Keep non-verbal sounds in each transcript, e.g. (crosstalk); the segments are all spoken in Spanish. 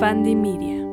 Fandy Media.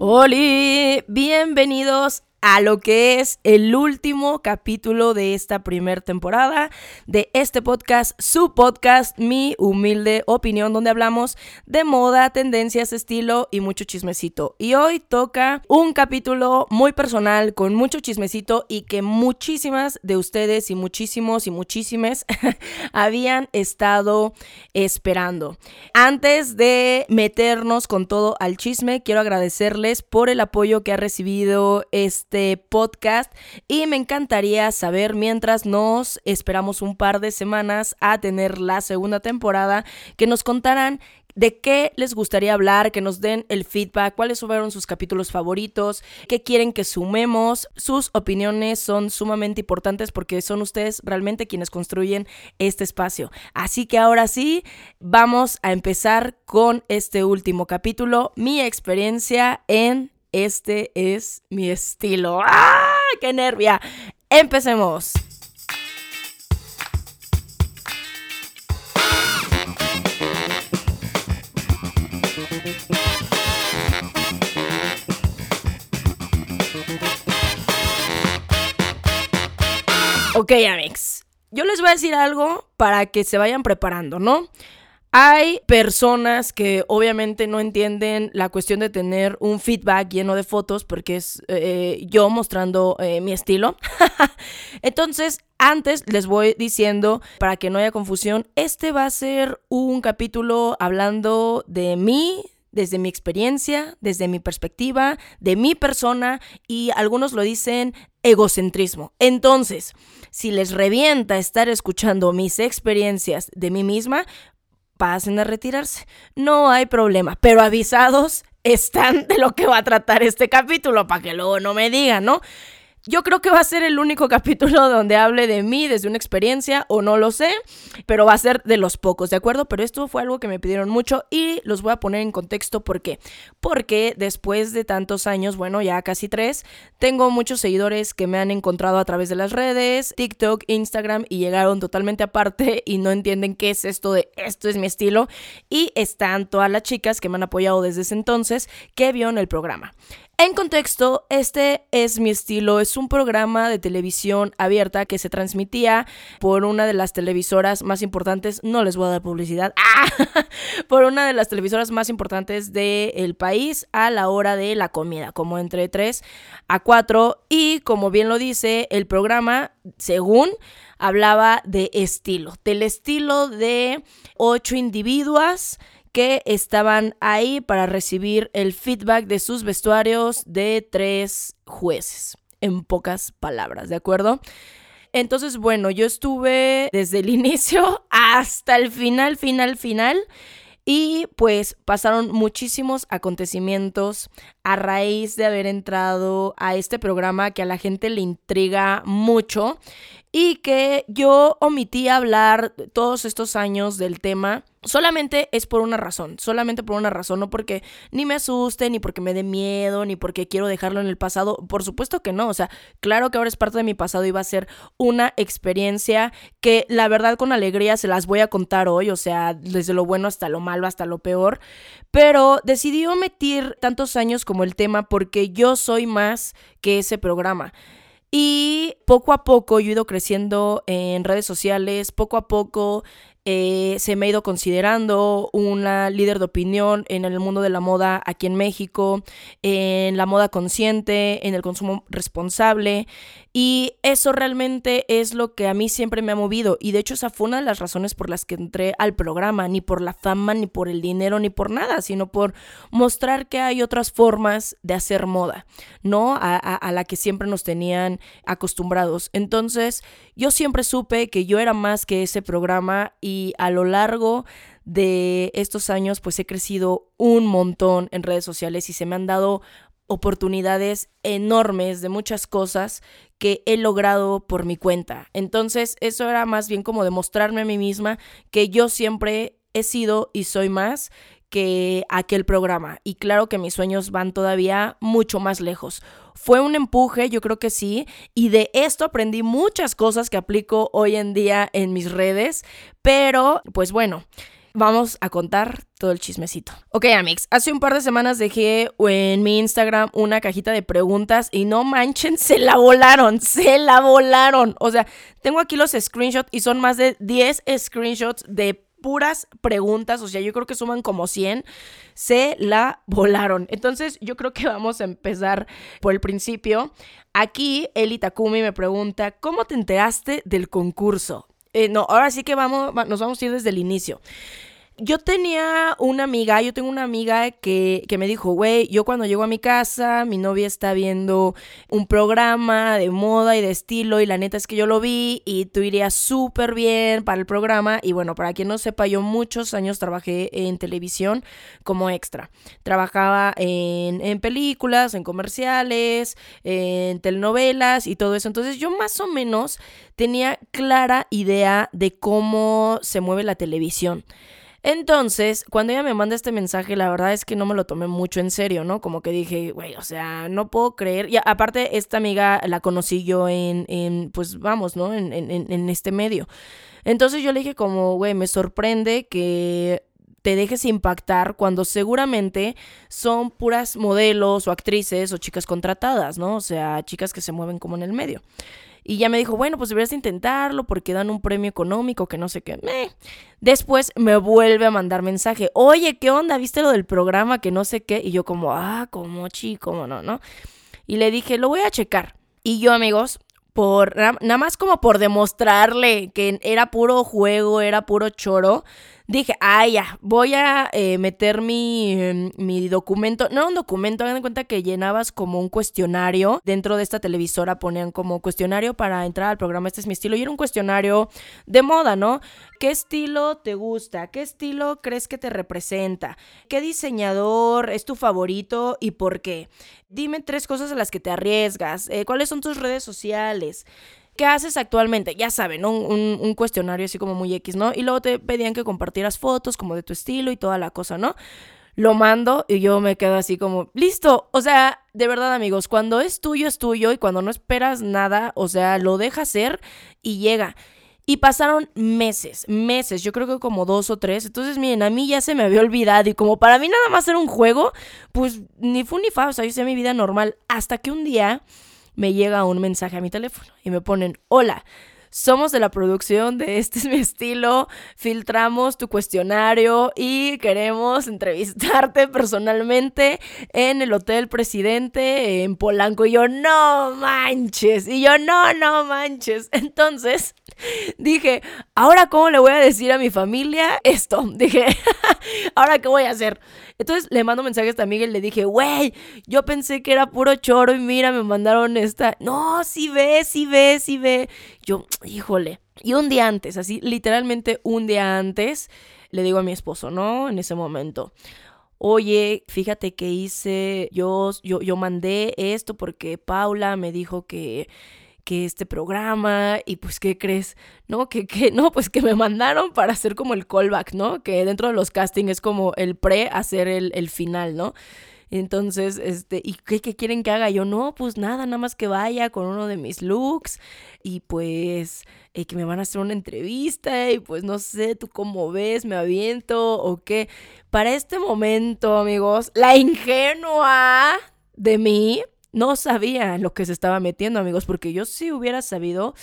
Hola, bienvenidos a lo que es el último capítulo de esta primera temporada de este podcast, su podcast, mi humilde opinión, donde hablamos de moda, tendencias, estilo y mucho chismecito. Y hoy toca un capítulo muy personal, con mucho chismecito y que muchísimas de ustedes y muchísimos y muchísimas (laughs) habían estado esperando. Antes de meternos con todo al chisme, quiero agradecerles por el apoyo que ha recibido este este podcast y me encantaría saber mientras nos esperamos un par de semanas a tener la segunda temporada que nos contarán de qué les gustaría hablar, que nos den el feedback, cuáles fueron sus capítulos favoritos, qué quieren que sumemos. Sus opiniones son sumamente importantes porque son ustedes realmente quienes construyen este espacio. Así que ahora sí, vamos a empezar con este último capítulo, mi experiencia en este es mi estilo. ¡Ah! ¡Qué nervia! Empecemos. Ok, amigos. Yo les voy a decir algo para que se vayan preparando, ¿no? Hay personas que obviamente no entienden la cuestión de tener un feedback lleno de fotos porque es eh, yo mostrando eh, mi estilo. (laughs) Entonces, antes les voy diciendo, para que no haya confusión, este va a ser un capítulo hablando de mí, desde mi experiencia, desde mi perspectiva, de mi persona y algunos lo dicen egocentrismo. Entonces, si les revienta estar escuchando mis experiencias de mí misma, pasen a retirarse. No hay problema, pero avisados están de lo que va a tratar este capítulo, para que luego no me digan, ¿no? Yo creo que va a ser el único (laughs) capítulo donde hable de mí desde una experiencia o no lo sé, pero va a ser de los pocos, ¿de acuerdo? Pero esto fue algo que me pidieron mucho y los voy a poner en contexto ¿por qué? Porque después de tantos años, bueno, ya casi tres, tengo muchos seguidores que me han encontrado a través de las redes, TikTok, Instagram y llegaron totalmente aparte (laughs) y no entienden qué es esto de esto es mi estilo y están todas las chicas que me han apoyado desde ese entonces que vieron el programa. En contexto, este es mi estilo, es un programa de televisión abierta que se transmitía por una de las televisoras más importantes, no les voy a dar publicidad, (laughs) ¡ah! por una de las televisoras más importantes del país a la hora de la comida, como entre 3 a 4 y como bien lo dice el programa, según hablaba de estilo, del estilo de ocho individuos que estaban ahí para recibir el feedback de sus vestuarios de tres jueces, en pocas palabras, ¿de acuerdo? Entonces, bueno, yo estuve desde el (laughs) inicio hasta el final, final, final. Y pues pasaron muchísimos acontecimientos a raíz de haber entrado a este programa que a la gente le intriga mucho y que yo omití hablar todos estos años del tema solamente es por una razón, solamente por una razón, no porque ni me asuste, ni porque me dé miedo, ni porque quiero dejarlo en el pasado, por supuesto que no, o sea, claro que ahora es parte de mi pasado y va a ser una experiencia que la verdad con alegría se las voy a contar hoy, o sea, desde lo bueno hasta lo malo, hasta lo peor, pero decidí omitir tantos años como el tema porque yo soy más que ese programa. Y poco a poco yo he ido creciendo en redes sociales, poco a poco eh, se me ha ido considerando una líder de opinión en el mundo de la moda aquí en México, en la moda consciente, en el consumo responsable. Y eso realmente es lo que a mí siempre me ha movido. Y de hecho esa fue una de las razones por las que entré al programa, ni por la fama, ni por el dinero, ni por nada, sino por mostrar que hay otras formas de hacer moda, ¿no? A, a la que siempre nos tenían acostumbrados. Entonces yo siempre supe que yo era más que ese programa y a lo largo de estos años pues he crecido un montón en redes sociales y se me han dado oportunidades enormes de muchas cosas que he logrado por mi cuenta. Entonces, eso era más bien como demostrarme a mí misma que yo siempre he sido y soy más que aquel programa. Y claro que mis sueños van todavía mucho más lejos. Fue un empuje, yo creo que sí, y de esto aprendí muchas cosas que aplico hoy en día en mis redes, pero pues bueno, vamos a contar todo el chismecito. Ok, Amix, hace un par de semanas dejé en mi Instagram una cajita de preguntas y no manchen, se la volaron, se la volaron. O sea, tengo aquí los screenshots y son más de 10 screenshots de puras preguntas, o sea, yo creo que suman como 100, se la volaron. Entonces, yo creo que vamos a empezar por el principio. Aquí, Eli Takumi me pregunta, ¿cómo te enteraste del concurso? Eh, no, ahora sí que vamos, nos vamos a ir desde el inicio. Yo tenía una amiga, yo tengo una amiga que, que me dijo, güey, yo cuando llego a mi casa, mi novia está viendo un programa de moda y de estilo y la neta es que yo lo vi y tú irías súper bien para el programa y bueno, para quien no sepa, yo muchos años trabajé en televisión como extra. Trabajaba en, en películas, en comerciales, en telenovelas y todo eso. Entonces yo más o menos tenía clara idea de cómo se mueve la televisión. Entonces, cuando ella me manda este mensaje, la verdad es que no me lo tomé mucho en serio, ¿no? Como que dije, güey, o sea, no puedo creer. Y aparte, esta amiga la conocí yo en, en pues vamos, ¿no? En, en, en este medio. Entonces yo le dije como, güey, me sorprende que te dejes impactar cuando seguramente son puras modelos o actrices o chicas contratadas, ¿no? O sea, chicas que se mueven como en el medio. Y ya me dijo, bueno, pues deberías intentarlo porque dan un premio económico que no sé qué. Después me vuelve a mandar mensaje, oye, ¿qué onda? ¿Viste lo del programa que no sé qué? Y yo como, ah, como chico, no, no. Y le dije, lo voy a checar. Y yo, amigos, por nada más como por demostrarle que era puro juego, era puro choro, dije, ah, ya, voy a eh, meter mi, em, mi, documento, no un documento, hagan cuenta que llenabas como un cuestionario, dentro de esta televisora ponían como cuestionario para entrar al programa, este es mi estilo, y era un cuestionario de moda, ¿no? ¿Qué estilo te gusta? ¿Qué estilo crees que te representa? ¿Qué diseñador es tu favorito y por qué? Dime tres cosas a las que te arriesgas, eh, ¿cuáles son tus redes sociales? ¿Qué haces actualmente? Ya saben, un, un, cuestionario así como muy X, ¿no? Y luego te pedían que compartieras fotos como de tu estilo y toda la cosa, ¿no? Lo mando y yo me quedo así como, listo. O sea, de verdad amigos, cuando es tuyo es tuyo y cuando no esperas nada, o sea, lo deja ser y llega. Y pasaron meses, meses, yo creo que como dos o tres. Entonces, miren, a mí ya se me había olvidado. Y como para mí nada más era un juego, pues ni fu ni fa, o sea, yo hice mi vida normal. Hasta que un día me llega un mensaje a mi teléfono y me ponen, hola, somos de la producción de Este es (laughs) mi estilo, filtramos tu cuestionario y queremos entrevistarte personalmente en el Hotel Presidente en Polanco. Y yo, no manches. Y yo, no, no manches. (laughs) Entonces dije, ¿ahora cómo le voy a decir a mi familia esto? (laughs) Dije, ¿ahora qué voy a hacer? Entonces le mando mensajes a esta amiga y le dije, güey, yo pensé que era puro choro y mira, me mandaron esta. No, sí ve, sí ve, sí ve. Yo, híjole. Y un día antes, así, literalmente un día antes, le digo a mi esposo, ¿no? En ese momento oye, fíjate que hice, yo, yo, yo mandé esto porque Paula me dijo que que este programa y pues qué crees, ¿no? Que, que no, pues que me mandaron para hacer como el callback, ¿no? Que dentro de los castings es como el pre hacer el, el final, ¿no? Entonces, este, ¿y qué, quieren que haga? Yo, no, pues nada, nada más que vaya con uno de mis looks y pues eh, que me van a hacer una entrevista y pues no sé, tú cómo ves, me aviento o qué. Para este momento, amigos, la ingenua de mí no sabía lo que se estaba metiendo, amigos, porque yo si hubiera sabido,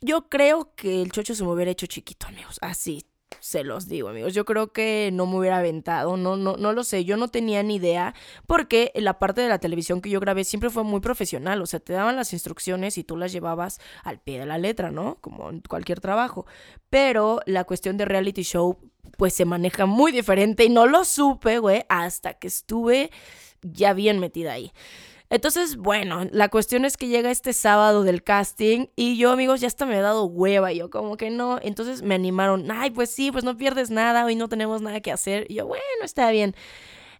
yo creo que el chocho se me hubiera hecho chiquito, amigos, así. Se los digo, amigos. Yo creo que no me hubiera aventado, no, no, no lo sé. Yo no tenía ni idea, porque la parte de la televisión que yo grabé siempre fue muy profesional. O sea, te daban las instrucciones y tú las llevabas al pie de la letra, ¿no? Como en cualquier trabajo. Pero la cuestión de reality show, pues se maneja muy diferente y no lo supe, güey, hasta que estuve ya bien metida ahí. Entonces, bueno, la cuestión es que llega este sábado del casting y yo, amigos, ya hasta me he dado hueva. Y yo, como que no. Entonces me animaron, ay, pues sí, pues no pierdes nada, hoy no tenemos nada que hacer. Y yo, bueno, está bien.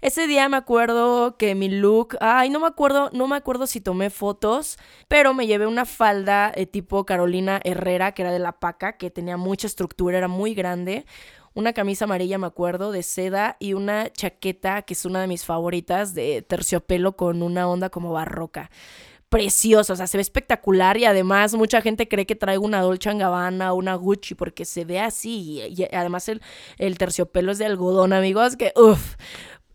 Ese día me acuerdo que mi look, ay, no me acuerdo, no me acuerdo si tomé fotos, pero me llevé una falda eh, tipo Carolina Herrera, que era de la paca, que tenía mucha estructura, era muy grande una camisa amarilla, me acuerdo, de seda y una chaqueta que es una de mis favoritas de terciopelo con una onda como barroca. precioso, o sea, se ve espectacular y además mucha gente cree que traigo una Dolce Gabbana o una Gucci porque se ve así y, además el, el, terciopelo es de algodón, amigos, que uff.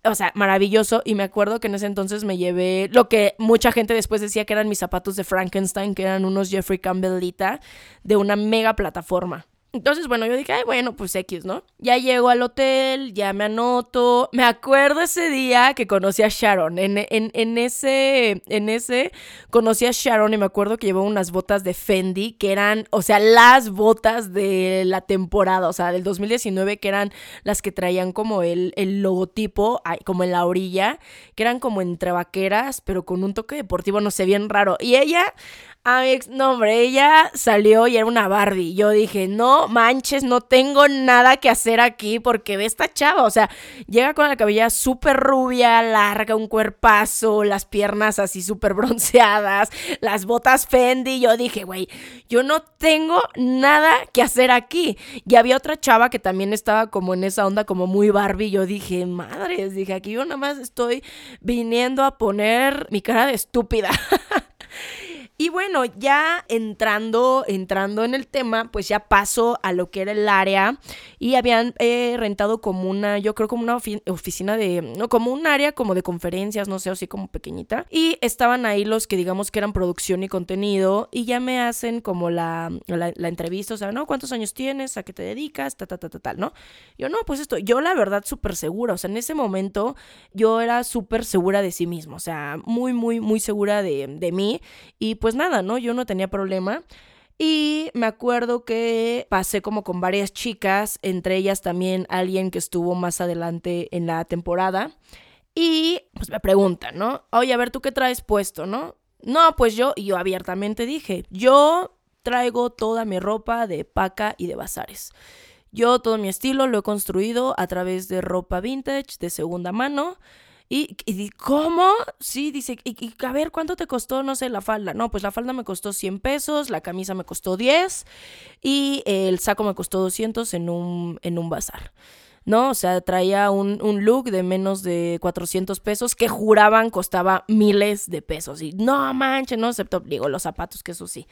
O sea, maravilloso. Y me acuerdo que en ese entonces me llevé lo que mucha gente después decía que eran mis zapatos de Frankenstein, que eran unos Jeffrey Campbellita de una mega plataforma. Entonces, bueno, yo dije, ay, bueno, pues X, ¿no? Ya llego al hotel, ya me anoto. Me acuerdo ese día que conocí a Sharon. En, en, en, ese, en ese conocí a Sharon y me acuerdo que llevó unas botas de Fendi, que eran, o sea, las botas de la temporada, o sea, del 2019, que eran las que traían como el, el logotipo, como en la orilla, que eran como entre vaqueras, pero con un toque deportivo, no sé, bien raro. Y ella, Amix, no, hombre, ella salió y era una Barbie. Yo dije, no manches, no tengo nada que hacer aquí porque ve esta chava. O sea, llega con la cabella súper rubia, larga, un cuerpazo, las piernas así súper bronceadas, las botas Fendi. Yo dije, güey, yo no tengo nada que hacer aquí. Y había otra chava que también estaba como en esa onda, como muy Barbie. Yo dije, madres, dije, aquí yo nada más estoy viniendo a poner mi cara de estúpida. (laughs) Y bueno, ya entrando, entrando en el tema, pues ya paso a lo que era el área y habían eh, rentado como una, yo creo como una oficina de, no, como un área como de conferencias, no sé, así como pequeñita. Y estaban ahí los que digamos que eran producción y contenido y ya me hacen como la, la, entrevista, o sea, ¿no? ¿Cuántos años tienes? ¿A qué te dedicas? Ta, ta, ta, ta, tal, ¿no? Yo no, pues esto, yo la verdad súper segura, o sea, en ese momento yo era súper segura de sí mismo, o sea, muy, muy, muy segura de, de mí y pues pues nada, ¿no? Yo no tenía problema. Y me acuerdo que pasé como con varias chicas, entre ellas también alguien que estuvo más adelante en la temporada. Y pues me preguntan, ¿no? Oye, a ver, ¿tú qué traes puesto, no? No, pues yo, y yo abiertamente dije, yo traigo toda mi ropa de paca y de bazares. Yo todo mi estilo lo he construido a través de ropa vintage, de segunda mano. Y, y ¿cómo? Sí, dice, y, a ver, ¿cuánto te costó, no sé, la falda? No, pues la falda me costó 100 pesos, la camisa me costó 10 y el saco me costó 200 en un, en un bazar. ¿no? O sea, traía un, un, look de menos de 400 pesos que juraban costaba miles de pesos. Y no manches, no, excepto, digo, los zapatos, que eso sí.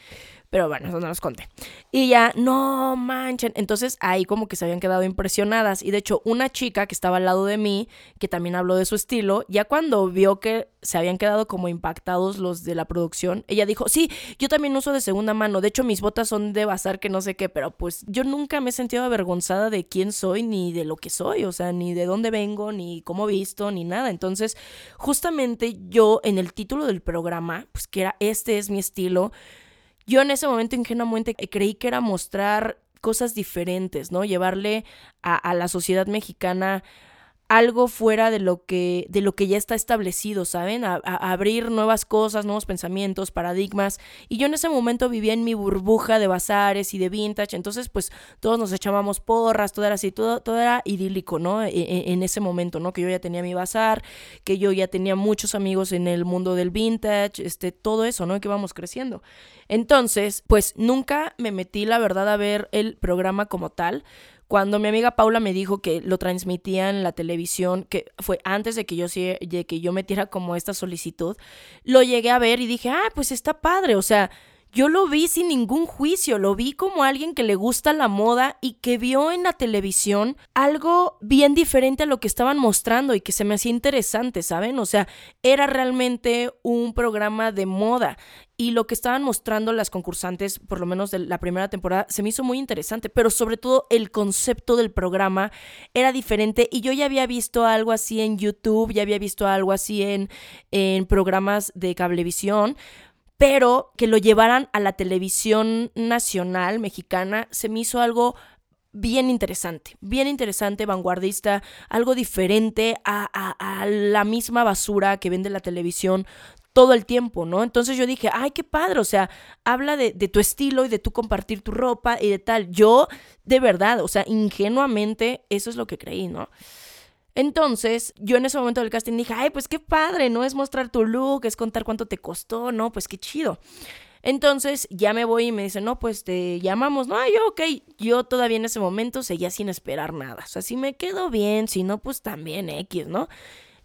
Pero bueno, eso no los conté. Y ya, no manchen. Entonces ahí como que se habían quedado impresionadas. Y de hecho, una chica que estaba al lado de mí, que también habló de su estilo, ya cuando vio que se habían quedado como impactados los de la producción, ella dijo, sí, yo también uso de segunda mano. De hecho, mis botas son de bazar que no sé qué, pero pues yo nunca me he sentido avergonzada de quién soy, ni de lo que soy, o sea, ni de dónde vengo, ni cómo visto, ni nada. Entonces, justamente yo en el título del programa, pues que era, este es mi estilo, yo en ese momento ingenuamente creí que era mostrar cosas diferentes, ¿no? Llevarle a, a la sociedad mexicana algo fuera de lo que, de lo que ya está establecido, ¿saben? A, abrir nuevas cosas, nuevos pensamientos, paradigmas. Y yo en ese momento vivía en mi burbuja de bazares y de vintage, entonces pues todos nos echábamos porras, todo era así, todo, todo era idílico, ¿no? E, e, en, ese momento, ¿no? Que yo ya tenía mi bazar, que yo ya tenía muchos amigos en el mundo del vintage, este, todo eso, ¿no? Que íbamos creciendo. Entonces, pues nunca me metí, la verdad, a ver el programa como tal cuando mi amiga Paula me dijo que lo transmitía en la televisión, que fue antes de que yo, de que yo metiera como esta solicitud, lo llegué a ver y dije, ah, pues está padre, o sea, yo lo vi sin ningún juicio, lo vi como alguien que le gusta la moda y que vio en la televisión algo bien diferente a lo que estaban mostrando y que se me hacía interesante, ¿saben? O sea, era realmente un programa de moda y lo que estaban mostrando las concursantes, por lo menos de la primera temporada, se me hizo muy interesante, pero sobre todo el concepto del programa era diferente y yo ya había visto algo así en YouTube, ya había visto algo así en, en programas de cablevisión, pero que lo llevaran a la televisión nacional mexicana se me hizo algo bien interesante, bien interesante, vanguardista, algo diferente a, la misma basura que vende la televisión todo el tiempo, ¿no? Entonces yo dije, ay, qué padre, o sea, habla de, de, tu estilo y de tú compartir tu ropa y de tal. Yo, de verdad, o sea, ingenuamente, eso es lo que creí, ¿no? Entonces, yo en ese momento del casting dije, ay, pues qué padre, ¿no? Es mostrar tu look, es contar cuánto te costó, ¿no? Pues qué chido. Entonces ya me voy y me dicen, no, pues te llamamos. No, yo, ok. Yo todavía en ese momento seguía sin esperar nada. O sea, si me quedo bien, si no, pues también X, ¿no?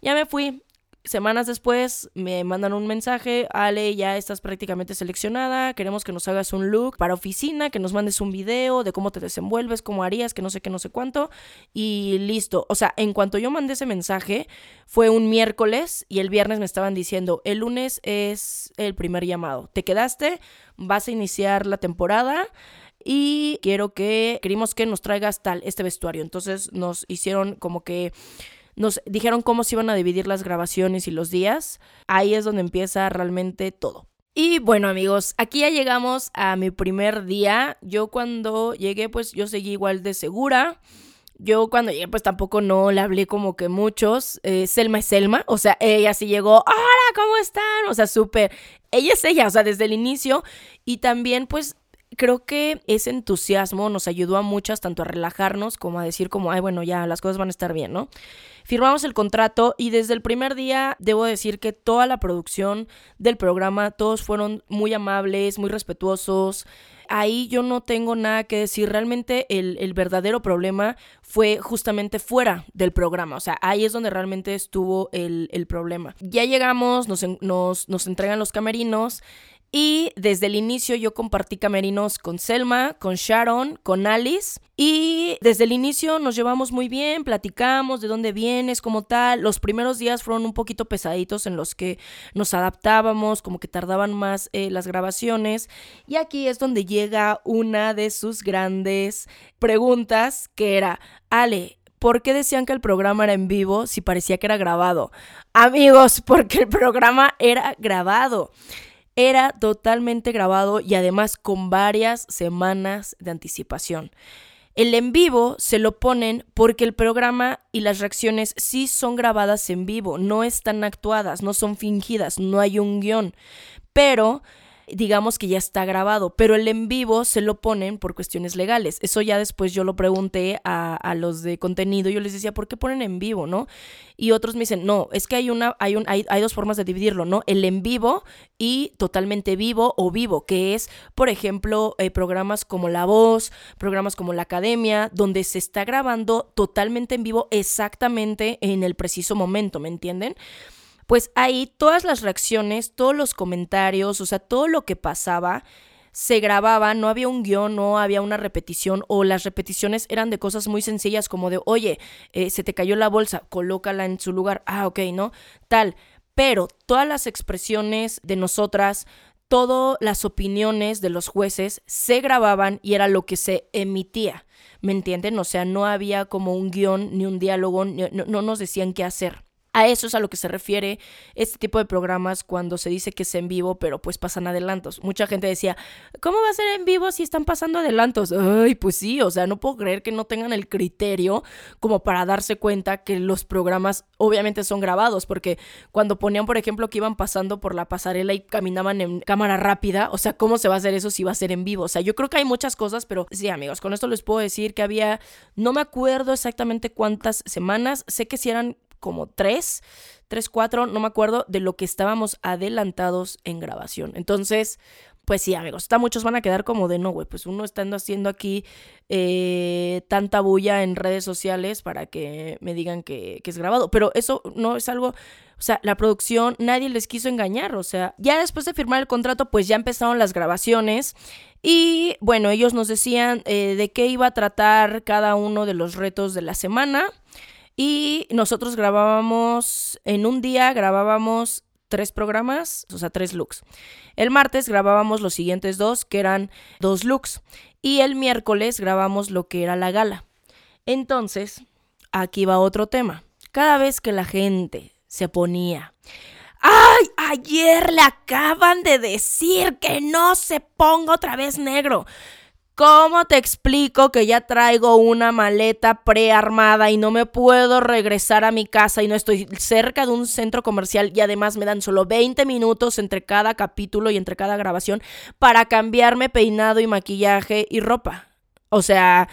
Ya me fui. Semanas después me mandan un mensaje, Ale, ya estás prácticamente seleccionada, queremos que nos hagas un look para oficina, que nos mandes un video de cómo te desenvuelves, cómo harías, que no sé qué, no sé cuánto, y listo. O sea, en cuanto yo mandé ese mensaje, fue un miércoles y el viernes me estaban diciendo, el lunes es el primer llamado, te quedaste, vas a iniciar la temporada y quiero que, queremos que nos traigas tal, este vestuario. Entonces nos hicieron como que nos dijeron cómo se iban a dividir las grabaciones y los días. Ahí es donde empieza realmente todo. Y bueno amigos, aquí ya llegamos a mi primer día. Yo cuando llegué pues yo seguí igual de segura. Yo cuando llegué pues tampoco no le hablé como que muchos. Eh, Selma es Selma, o sea, ella sí llegó, hola, ¿cómo están? O sea, súper, ella es ella, o sea, desde el inicio. Y también pues creo que ese entusiasmo nos ayudó a muchas tanto a relajarnos como a decir como, ay, bueno, ya las cosas van a estar bien, ¿no? Firmamos el contrato y desde el primer día debo decir que toda la producción del programa, todos fueron muy amables, muy respetuosos. Ahí yo no tengo nada que decir. Realmente el, verdadero problema fue justamente fuera del programa. O sea, ahí es donde realmente estuvo el, problema. Ya llegamos, nos, nos, nos entregan los camerinos. Y desde el inicio yo compartí camerinos con Selma, con Sharon, con Alice. Y desde el inicio nos llevamos muy bien, platicamos de dónde vienes, como tal. Los primeros días fueron un poquito pesaditos en los que nos adaptábamos, como que tardaban más eh, las grabaciones. Y aquí es donde llega una de sus grandes preguntas, que era, Ale, ¿por qué decían que el programa era en vivo si parecía que era grabado? Amigos, porque el programa era grabado era totalmente grabado y además con varias semanas de anticipación. El en vivo se lo ponen porque el programa y las reacciones sí son grabadas en vivo, no están actuadas, no son fingidas, no hay un guion. Pero digamos que ya está grabado, pero el en vivo se lo ponen por cuestiones legales. Eso ya después yo lo pregunté a, los de contenido, yo les decía, ¿por qué ponen en vivo, no? Y otros me dicen, no, es que hay, una, hay, un, hay, hay dos formas de dividirlo, ¿no? El en vivo y totalmente vivo o vivo, que es, por ejemplo, eh, programas como La Voz, programas como La Academia, donde se está grabando totalmente en vivo exactamente en el preciso momento, ¿me entienden? Pues ahí todas las reacciones, todos los comentarios, o sea, todo lo que pasaba se grababa, no había un guion, no había una repetición o las repeticiones eran de cosas muy sencillas como de, oye, eh, se te cayó la bolsa, colócala en su lugar, ah, ok, ¿no? Tal. Pero todas las expresiones de nosotras, todas las opiniones de los jueces se grababan y era lo que se emitía, ¿me entienden? O sea, no había como un guion ni un diálogo, no, no nos decían qué hacer. A eso es a lo que se refiere este tipo de programas cuando se dice que es en vivo, pero pues pasan adelantos. Mucha gente decía, ¿cómo va a ser en vivo si están pasando adelantos? Ay, pues sí, o sea, no puedo creer que no tengan el criterio como para darse cuenta que los programas obviamente son grabados, porque cuando ponían, por ejemplo, que iban pasando por la pasarela y caminaban en cámara rápida, o sea, ¿cómo se va a hacer eso si va a ser en vivo? O sea, yo creo que hay muchas cosas, pero sí, amigos, con esto les puedo decir que había, no me acuerdo exactamente cuántas semanas, sé que si eran como tres, tres, cuatro, no me acuerdo, de lo que estábamos adelantados en grabación. Entonces, pues sí, amigos, está muchos van a quedar como de no, güey, pues uno estando haciendo aquí eh, tanta bulla en redes sociales para que me digan que, es grabado. Pero eso no es algo, o sea, la producción, nadie les quiso engañar, o sea, ya después de firmar el contrato, pues ya empezaron las grabaciones. Y bueno, ellos nos decían eh, de qué iba a tratar cada uno de los retos de la semana. Y nosotros grabábamos, en un día grabábamos tres programas, o sea, tres looks. El martes grabábamos los siguientes dos, que eran dos looks. Y el miércoles grabamos lo que era la gala. Entonces, aquí va otro tema. Cada vez que la gente se ponía ¡Ay! Ayer le acaban de decir que no se ponga otra vez negro. ¿Cómo te explico que ya traigo una maleta prearmada y no me puedo regresar a mi casa y no estoy cerca de un centro comercial y además me dan solo 20 minutos entre cada capítulo y entre cada grabación para cambiarme peinado y maquillaje y ropa? O sea,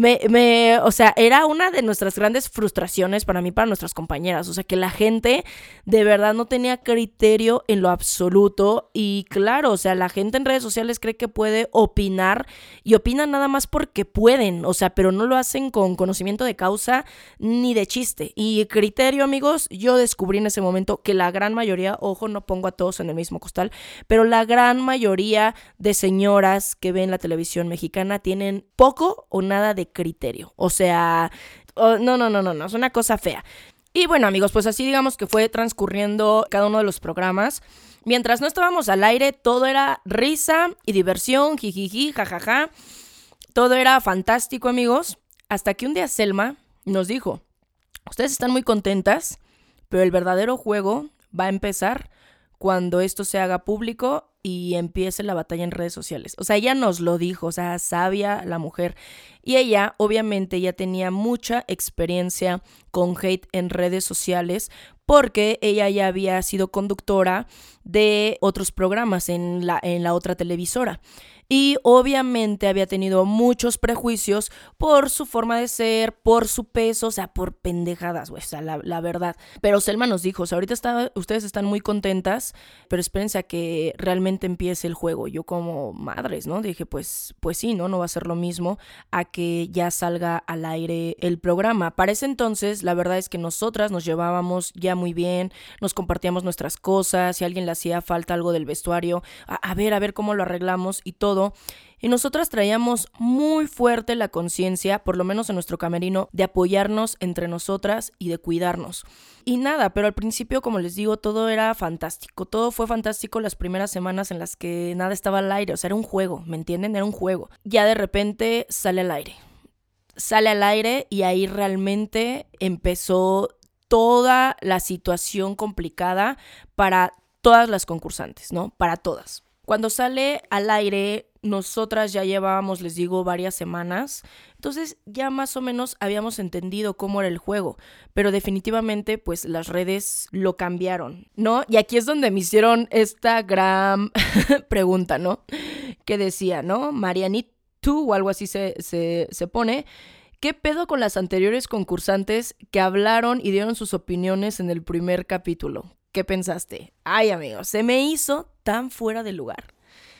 me, me, o sea, era una de nuestras grandes frustraciones para mí, para nuestras compañeras. O sea, que la gente de verdad no tenía criterio en lo absoluto. Y claro, o sea, la gente en redes sociales cree que puede opinar y opinan nada más porque pueden. O sea, pero no lo hacen con conocimiento de causa ni de chiste. Y criterio, amigos, yo descubrí en ese momento que la gran mayoría, ojo, no pongo a todos en el mismo costal, pero la gran mayoría de señoras que ven la televisión mexicana tienen poco o nada de criterio. O sea, no, no, no, no, no, es una cosa fea. Y bueno, amigos, pues así digamos que fue transcurriendo cada uno de los programas. Mientras no estábamos al aire, todo era risa y diversión, jijiji, jajaja. Todo era fantástico, amigos. Hasta que un día Selma nos dijo, ustedes están muy contentas, pero el verdadero juego va a empezar cuando esto se haga público y empiece la batalla en redes sociales. O sea, ella nos lo dijo, o sea, sabia la mujer. Y ella, obviamente, ya tenía mucha experiencia con hate en redes sociales porque ella ya había sido conductora de otros programas en la, en la otra televisora y obviamente había tenido muchos prejuicios por su forma de ser, por su peso, o sea, por pendejadas, güey, o sea, la, verdad. Pero Selma nos dijo, o sea, ahorita está, ustedes están muy contentas, pero espérense a que realmente empiece el juego. Yo como madres, ¿no? Dije, pues, pues sí, ¿no? No va a ser lo mismo a que ya salga al aire el programa. Para ese entonces, la verdad es que nosotras nos llevábamos ya muy bien, nos compartíamos nuestras cosas, si alguien le hacía falta algo del vestuario, a ver, a ver cómo lo arreglamos y todo y nosotras traíamos muy fuerte la conciencia, por lo menos en nuestro camerino, de apoyarnos entre nosotras y de cuidarnos. Y nada, pero al principio, como les digo, todo era fantástico. Todo fue fantástico las primeras semanas en las que nada estaba al aire. O sea, era un juego, ¿me entienden? Era un juego. Ya de repente sale al aire. Sale al aire y ahí realmente empezó toda la situación complicada para todas las concursantes, ¿no? Para todas. Cuando sale al aire, nosotras ya llevábamos, les digo, varias semanas. Entonces ya más o menos habíamos entendido cómo era el juego. Pero definitivamente, pues las redes lo cambiaron, ¿no? Y aquí es donde me hicieron esta gran (laughs) pregunta, ¿no? Que decía, ¿no? Marianit, tú o algo así se, se, se pone. ¿Qué pedo con las anteriores concursantes que hablaron y dieron sus opiniones en el primer capítulo? ¿Qué pensaste? Ay, amigo, se me hizo tan fuera de lugar.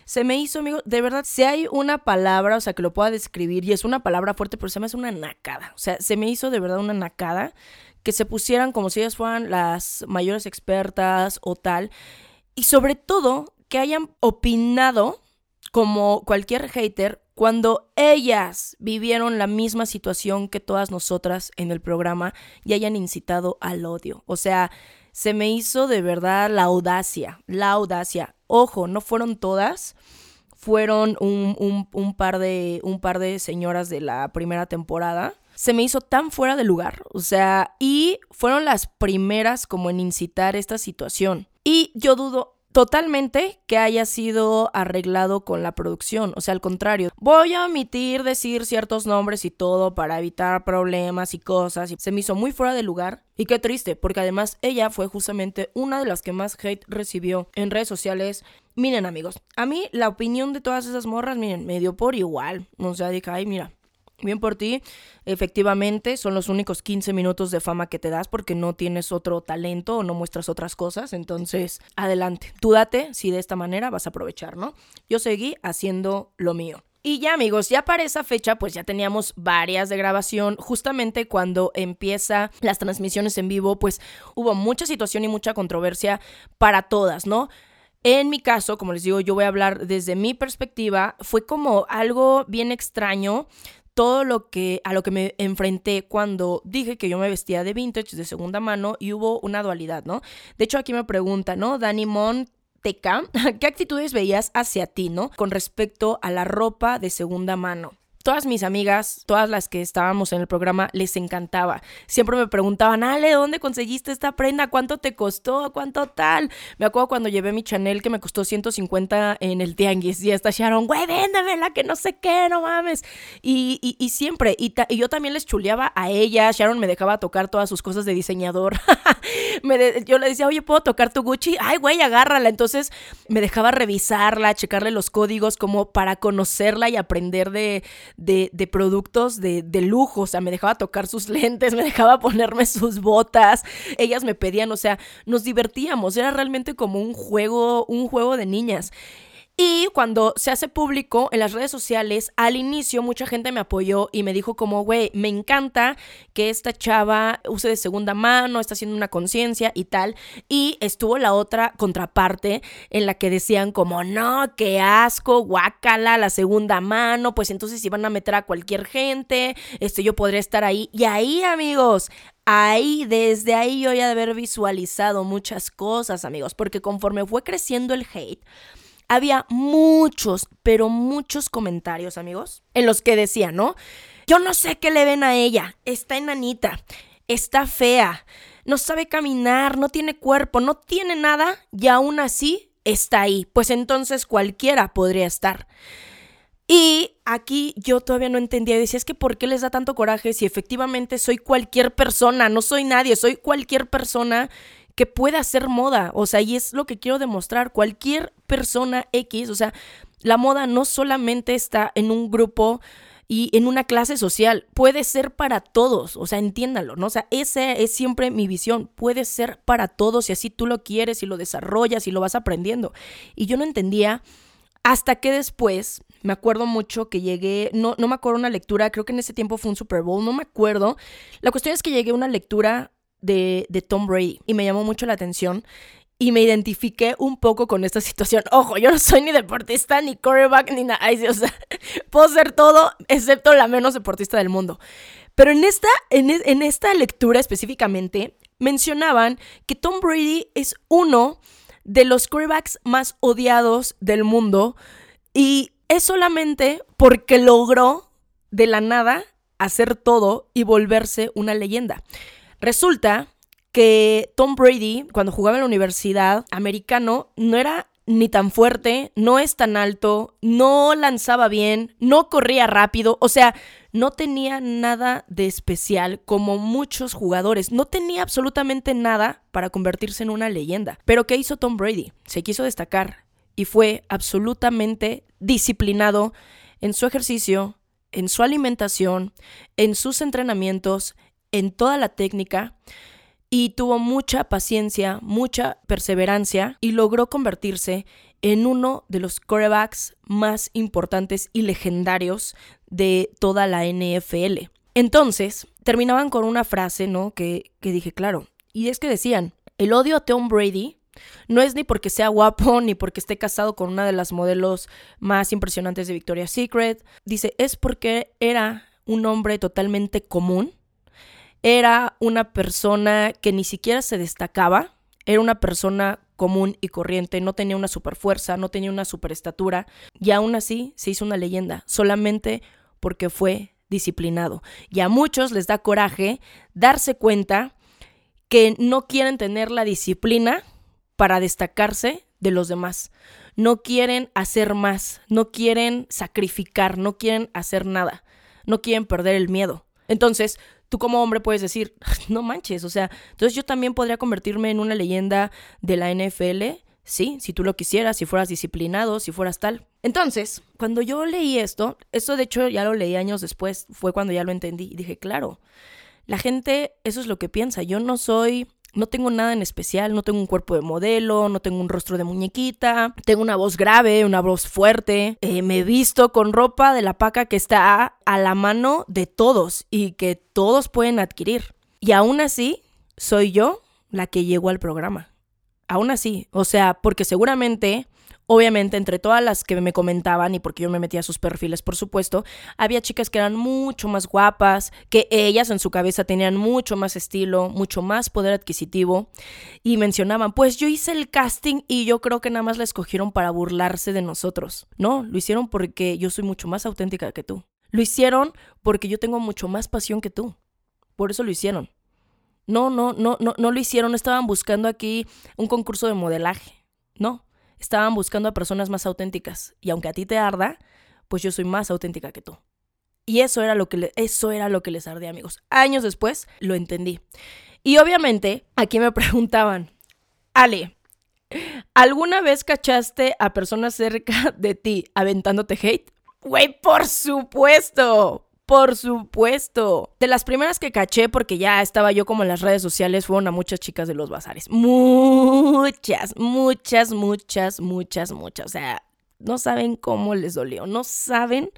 Se me hizo, amigo, de verdad, si hay una palabra, o sea, que lo pueda describir, y es una palabra fuerte, pero se me hace una nacada. O sea, se me hizo de verdad una nacada que se pusieran como si ellas fueran las mayores expertas o tal. Y sobre todo, que hayan opinado como cualquier hater cuando ellas vivieron la misma situación que todas nosotras en el programa y hayan incitado al odio. O sea, se me hizo de verdad la audacia, la audacia. Ojo, no fueron todas, fueron un, un, par de, un par de señoras de la primera temporada. Se me hizo tan fuera de lugar, o sea, y fueron las primeras como en incitar esta situación. Y yo dudo totalmente que haya sido arreglado con la producción. O sea, al contrario, voy a omitir decir ciertos nombres y todo para evitar problemas y cosas. Se me hizo muy fuera de lugar. Y qué triste, porque además ella fue justamente una de las que más hate recibió en redes sociales. Miren amigos, a mí la opinión de todas esas morras, miren, me dio por igual. O sea, dije, ay, mira, Bien por ti, efectivamente son los únicos 15 minutos de fama que te das porque no tienes otro talento o no muestras otras cosas, entonces adelante, tú date si de esta manera vas a aprovechar, ¿no? Yo seguí haciendo lo mío. Y ya amigos, ya para esa fecha pues ya teníamos varias de grabación. Justamente cuando empieza las transmisiones en vivo pues hubo mucha situación y mucha controversia para todas, ¿no? En mi caso, como les digo, yo voy a hablar desde mi perspectiva, fue como algo bien extraño todo lo que a lo que me enfrenté cuando dije que yo me vestía de vintage, de segunda mano, y hubo una dualidad, ¿no? De hecho, aquí me pregunta, ¿no? Dani Mon Teca, (laughs) ¿qué actitudes veías hacia ti, ¿no? Con respecto a la ropa de segunda mano todas mis amigas, todas las que estábamos en el programa, les encantaba. Siempre me preguntaban, Ale, ¿dónde conseguiste esta prenda? ¿Cuánto te costó? ¿Cuánto tal? Me acuerdo cuando llevé mi Chanel que me costó 150 en el tianguis y hasta Sharon, güey, véndemela, que no sé qué, no mames. Y, y, siempre, y, yo también les chuleaba a ella. Sharon me dejaba tocar todas sus cosas de diseñador. (laughs) me yo le decía, oye, ¿puedo tocar tu Gucci? Ay, güey, agárrala. Entonces me dejaba revisarla, checarle los códigos como para conocerla y aprender de de, de productos de, de, lujo, o sea, me dejaba tocar sus (laughs) lentes, me dejaba ponerme sus botas, ellas me pedían, o sea, nos divertíamos, era realmente como un juego, un juego de niñas. Y cuando se hace público en las redes sociales, al inicio mucha gente me apoyó y me dijo como, güey, me encanta que esta chava use de segunda mano, está haciendo una conciencia y tal. Y estuvo la otra contraparte en la que decían como, no, qué asco, guácala, la segunda mano, pues entonces iban a meter a cualquier gente, este, yo podría estar ahí. Y ahí, amigos, ahí, desde ahí yo ya de haber visualizado muchas cosas, amigos, porque conforme fue creciendo el hate, había muchos, pero muchos comentarios, amigos, en los que decían, ¿no? Yo no sé qué le ven a ella, está enanita, está fea, no sabe caminar, no tiene cuerpo, no tiene nada y aún así está ahí. Pues entonces cualquiera podría estar. Y aquí yo todavía no entendía, decía, es que ¿por qué les da tanto coraje si efectivamente soy cualquier persona? No soy nadie, soy cualquier persona que pueda hacer moda. O sea, y es lo que quiero demostrar. Cualquier persona X, o sea, la moda no solamente está en un grupo y en una clase social, puede ser para todos, o sea, entiéndalo, ¿no? O sea, esa es siempre mi visión, puede ser para todos y así tú lo quieres y lo desarrollas y lo vas aprendiendo. Y yo no entendía hasta que después, me acuerdo mucho que llegué, no, no me acuerdo una lectura, creo que en ese tiempo fue un Super Bowl, no me acuerdo. La cuestión es que llegué a una lectura de, Tom Brady y me llamó mucho la atención y me identifiqué un poco con esta (laughs) situación. Ojo, yo no soy ni deportista, ni quarterback, ni nada. O sea, (laughs) puedo ser todo excepto la menos deportista del mundo. Pero en esta, en, en esta lectura específicamente, mencionaban que Tom Brady es uno de los quarterbacks más odiados del mundo y es solamente porque logró de la nada hacer todo y volverse una leyenda. Resulta que Tom Brady, cuando jugaba en la universidad americano, no era ni tan fuerte, no es tan alto, no lanzaba bien, no corría rápido, o sea, no tenía nada de especial como muchos jugadores, no tenía absolutamente nada para convertirse en una leyenda. Pero ¿qué hizo Tom Brady? Se quiso destacar y fue absolutamente disciplinado en su ejercicio, en su alimentación, en sus entrenamientos, en toda la técnica y tuvo mucha paciencia, mucha perseverancia y logró convertirse en uno de los quarterbacks más importantes y legendarios de toda la NFL. Entonces, terminaban con una frase, ¿no? Que, que dije, claro, y es que decían, el odio a Tom Brady no es ni porque sea guapo, (laughs) ni porque esté casado con una de las modelos más impresionantes de Victoria's Secret. Dice, es porque era un hombre totalmente común era una persona que ni siquiera se destacaba, era una persona común y corriente, no tenía una super fuerza, no tenía una super estatura, y aún así se hizo una leyenda, solamente porque fue disciplinado. Y a muchos les da coraje darse cuenta que no quieren tener la disciplina para destacarse de los demás. No quieren hacer más, no quieren sacrificar, no quieren hacer nada, no quieren perder el miedo. Entonces, tú como hombre puedes decir, (laughs) no manches, o sea, entonces yo también podría convertirme en una leyenda de la NFL, sí, si tú lo quisieras, si fueras disciplinado, si fueras tal. Entonces, cuando yo leí esto, esto de hecho ya lo leí años después, fue cuando ya lo entendí y dije, claro, la gente eso es lo que piensa, yo no soy no tengo nada en especial, no tengo un cuerpo de modelo, no tengo un rostro de muñequita, tengo una voz grave, una voz fuerte, eh, me visto con ropa de la paca que está a la mano de todos y que todos pueden adquirir. Y aún así, soy yo la que llegó al programa. Aún así, o sea, porque seguramente Obviamente, entre todas las que me comentaban, y porque yo me metía a sus perfiles, por supuesto, había chicas que eran mucho más guapas, que ellas en su cabeza tenían mucho más estilo, mucho más poder adquisitivo, y mencionaban, pues yo hice el casting y yo creo que nada más la escogieron para burlarse de nosotros. No, lo hicieron porque yo soy mucho más auténtica que tú. Lo hicieron porque yo tengo mucho más pasión que tú. Por eso lo hicieron. No, no, no, no, no lo hicieron, estaban buscando aquí un concurso de modelaje. No, estaban buscando a personas más auténticas. Y aunque a ti te arda, pues yo soy más auténtica que tú. Y eso era lo que, eso era lo que les ardía, amigos. Años después lo entendí. Y obviamente, aquí me (laughs) preguntaban, Ale, ¿alguna vez cachaste a personas cerca de ti aventándote hate? Güey, por supuesto. Por supuesto. De las primeras que caché, porque ya estaba yo como en las redes sociales, fueron a muchas chicas de los bazares. Muchas, muchas, muchas, muchas, muchas. O sea, no saben cómo les dolió. No saben,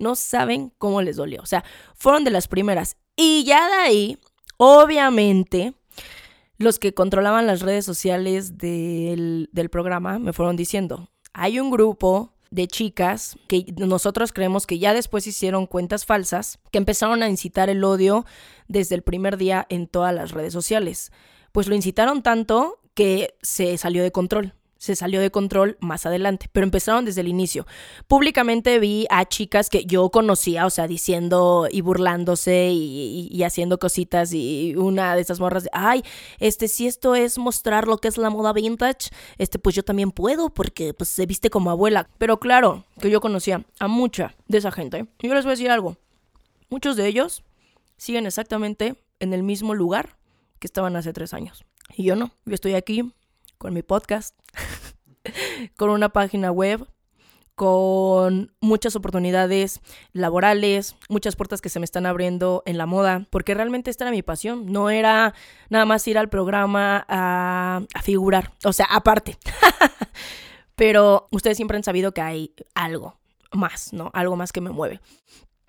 no saben cómo les dolió. O sea, fueron de las primeras. Y ya de ahí, obviamente, los que controlaban las redes sociales del, del programa me fueron diciendo, hay un grupo de chicas que nosotros creemos que ya después hicieron cuentas falsas, que empezaron a incitar el odio desde el primer día en todas las redes sociales. Pues lo incitaron tanto que se salió de control se salió de control más adelante, pero empezaron desde el inicio. Públicamente vi a chicas que yo conocía, o sea, diciendo y burlándose y, haciendo cositas y una de esas morras de, ay, este, si esto es mostrar lo que es la moda vintage, este, pues yo también puedo porque pues se viste como abuela. Pero claro, que yo conocía a mucha de esa gente. Y yo les voy a decir algo, muchos de ellos siguen exactamente en el mismo lugar que estaban hace tres años. Y yo no, yo estoy aquí con mi podcast, (laughs) con una página web, con muchas oportunidades laborales, muchas puertas que se me están abriendo en la moda, porque realmente esta era mi pasión, no era nada más ir al programa a, figurar, o sea, aparte. (laughs) Pero ustedes siempre han sabido que hay algo más, ¿no? Algo más que me mueve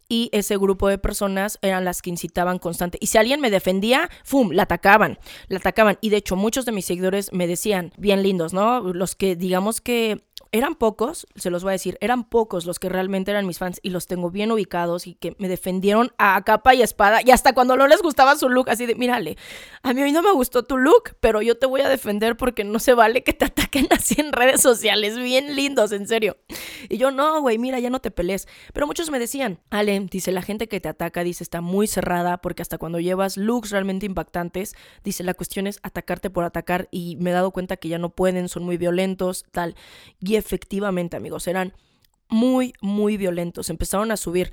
y ese grupo de personas eran las que incitaban constante. Y si alguien me defendía, ¡fum!, la atacaban, la atacaban. Y de hecho muchos de mis seguidores me decían, bien lindos, ¿no? Los que digamos que eran pocos, se los voy a decir, eran pocos los que realmente eran mis fans y los tengo bien ubicados y que me defendieron a capa y espada y hasta cuando no les gustaba su look, así de, mírale, a mí hoy no me gustó tu look, pero yo te voy a defender porque no se vale que te (laughs) ataquen así en redes sociales, bien lindos, en serio. Y yo, no, güey, mira, ya no te pelees. Pero muchos me decían, Ale, dice, la gente que te ataca, dice, está muy cerrada porque hasta cuando llevas looks realmente impactantes, dice, la cuestión es atacarte por atacar y me he dado cuenta que ya no pueden, son muy violentos, tal. Efectivamente, amigos, eran muy, muy violentos. Empezaron a subir.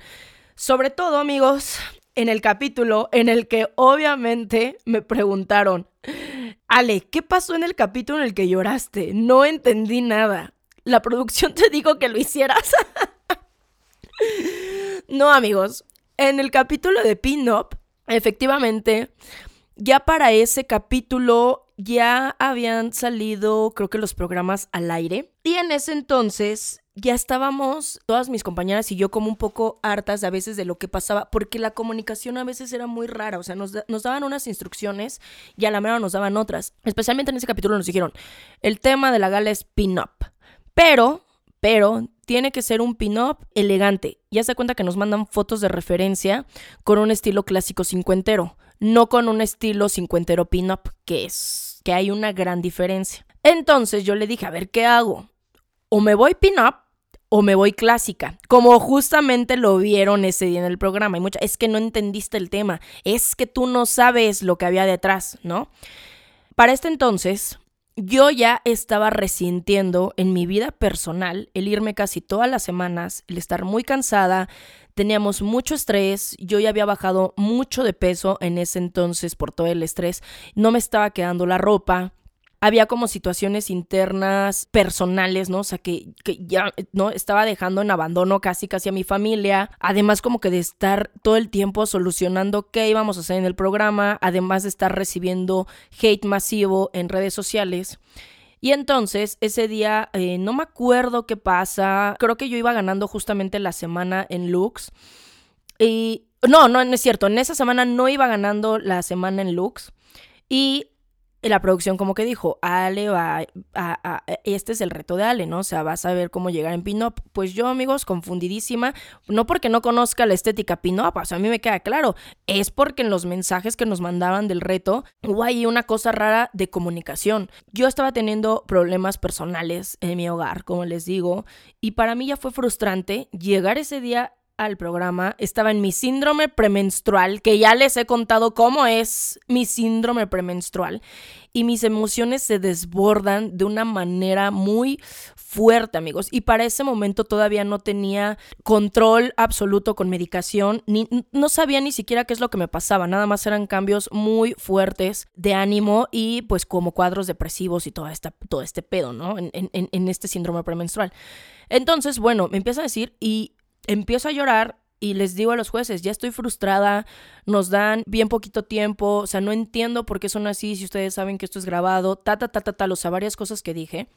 Sobre todo, amigos, en el capítulo en el que obviamente me preguntaron, Ale, ¿qué pasó en el capítulo en el que lloraste? No entendí nada. La producción te dijo que lo hicieras. (laughs) no, amigos. En el capítulo de Pin-Up, efectivamente, ya para ese capítulo ya habían salido, creo que los programas al aire. Y en ese entonces ya estábamos, todas mis compañeras y yo, como un poco hartas a veces de lo que pasaba, porque la comunicación a veces era muy rara. O sea, nos, nos daban unas instrucciones y a la mera nos daban otras. Especialmente en ese capítulo nos dijeron: el tema de la gala es pin-up. Pero, pero, tiene que ser un pin-up elegante. Ya se cuenta que nos mandan fotos de referencia con un estilo clásico cincuentero, no con un estilo cincuentero pin-up, que es que hay una gran diferencia. Entonces yo le dije, a ver, ¿qué hago? O me voy pin-up o me voy clásica, como justamente lo vieron ese día en el programa. Y mucha, es que no entendiste el tema, es que tú no sabes lo que había detrás, ¿no? Para este entonces, yo ya estaba resintiendo en mi vida personal el irme casi todas las semanas, el estar muy cansada, teníamos mucho estrés, yo ya había bajado mucho de peso en ese entonces por todo el estrés, no me estaba quedando la ropa, había como situaciones internas, personales, ¿no? O sea, que, que, ya, ¿no? Estaba dejando en abandono casi, casi a mi familia. Además, como que de estar todo el tiempo solucionando qué íbamos a hacer en el programa, además de estar recibiendo hate masivo en redes sociales. Y entonces ese día, eh, no me acuerdo qué pasa, creo que yo iba ganando justamente la semana en Lux. Y no, no, no es cierto, en esa semana no iba ganando la semana en Lux. Y la producción como que dijo, Ale va a, este es el reto de Ale, ¿no? O sea, vas a ver cómo llegar en pin-up. Pues yo, amigos, confundidísima, no porque no conozca la estética pin-up, o sea, a mí me queda claro, es porque en los mensajes que nos mandaban del reto hubo ahí una cosa rara de comunicación. Yo estaba teniendo problemas personales en mi hogar, como les digo, y para mí ya fue frustrante llegar ese día al programa, estaba en mi síndrome premenstrual, que ya les he contado cómo es mi síndrome premenstrual, y mis emociones se desbordan de una manera muy fuerte, amigos. Y para ese momento todavía no tenía control absoluto con medicación, ni, no sabía ni siquiera qué es lo que me pasaba, nada más eran cambios muy fuertes de ánimo y pues como cuadros depresivos y toda esta, todo este pedo, ¿no? En, en este síndrome premenstrual. Entonces, bueno, me empieza a decir y empiezo a llorar y les digo a los jueces, ya estoy frustrada, nos dan bien poquito tiempo, o sea, no entiendo por qué son así, si ustedes saben que esto es grabado, ta, ta, ta, ta, ta, o sea, varias cosas que dije.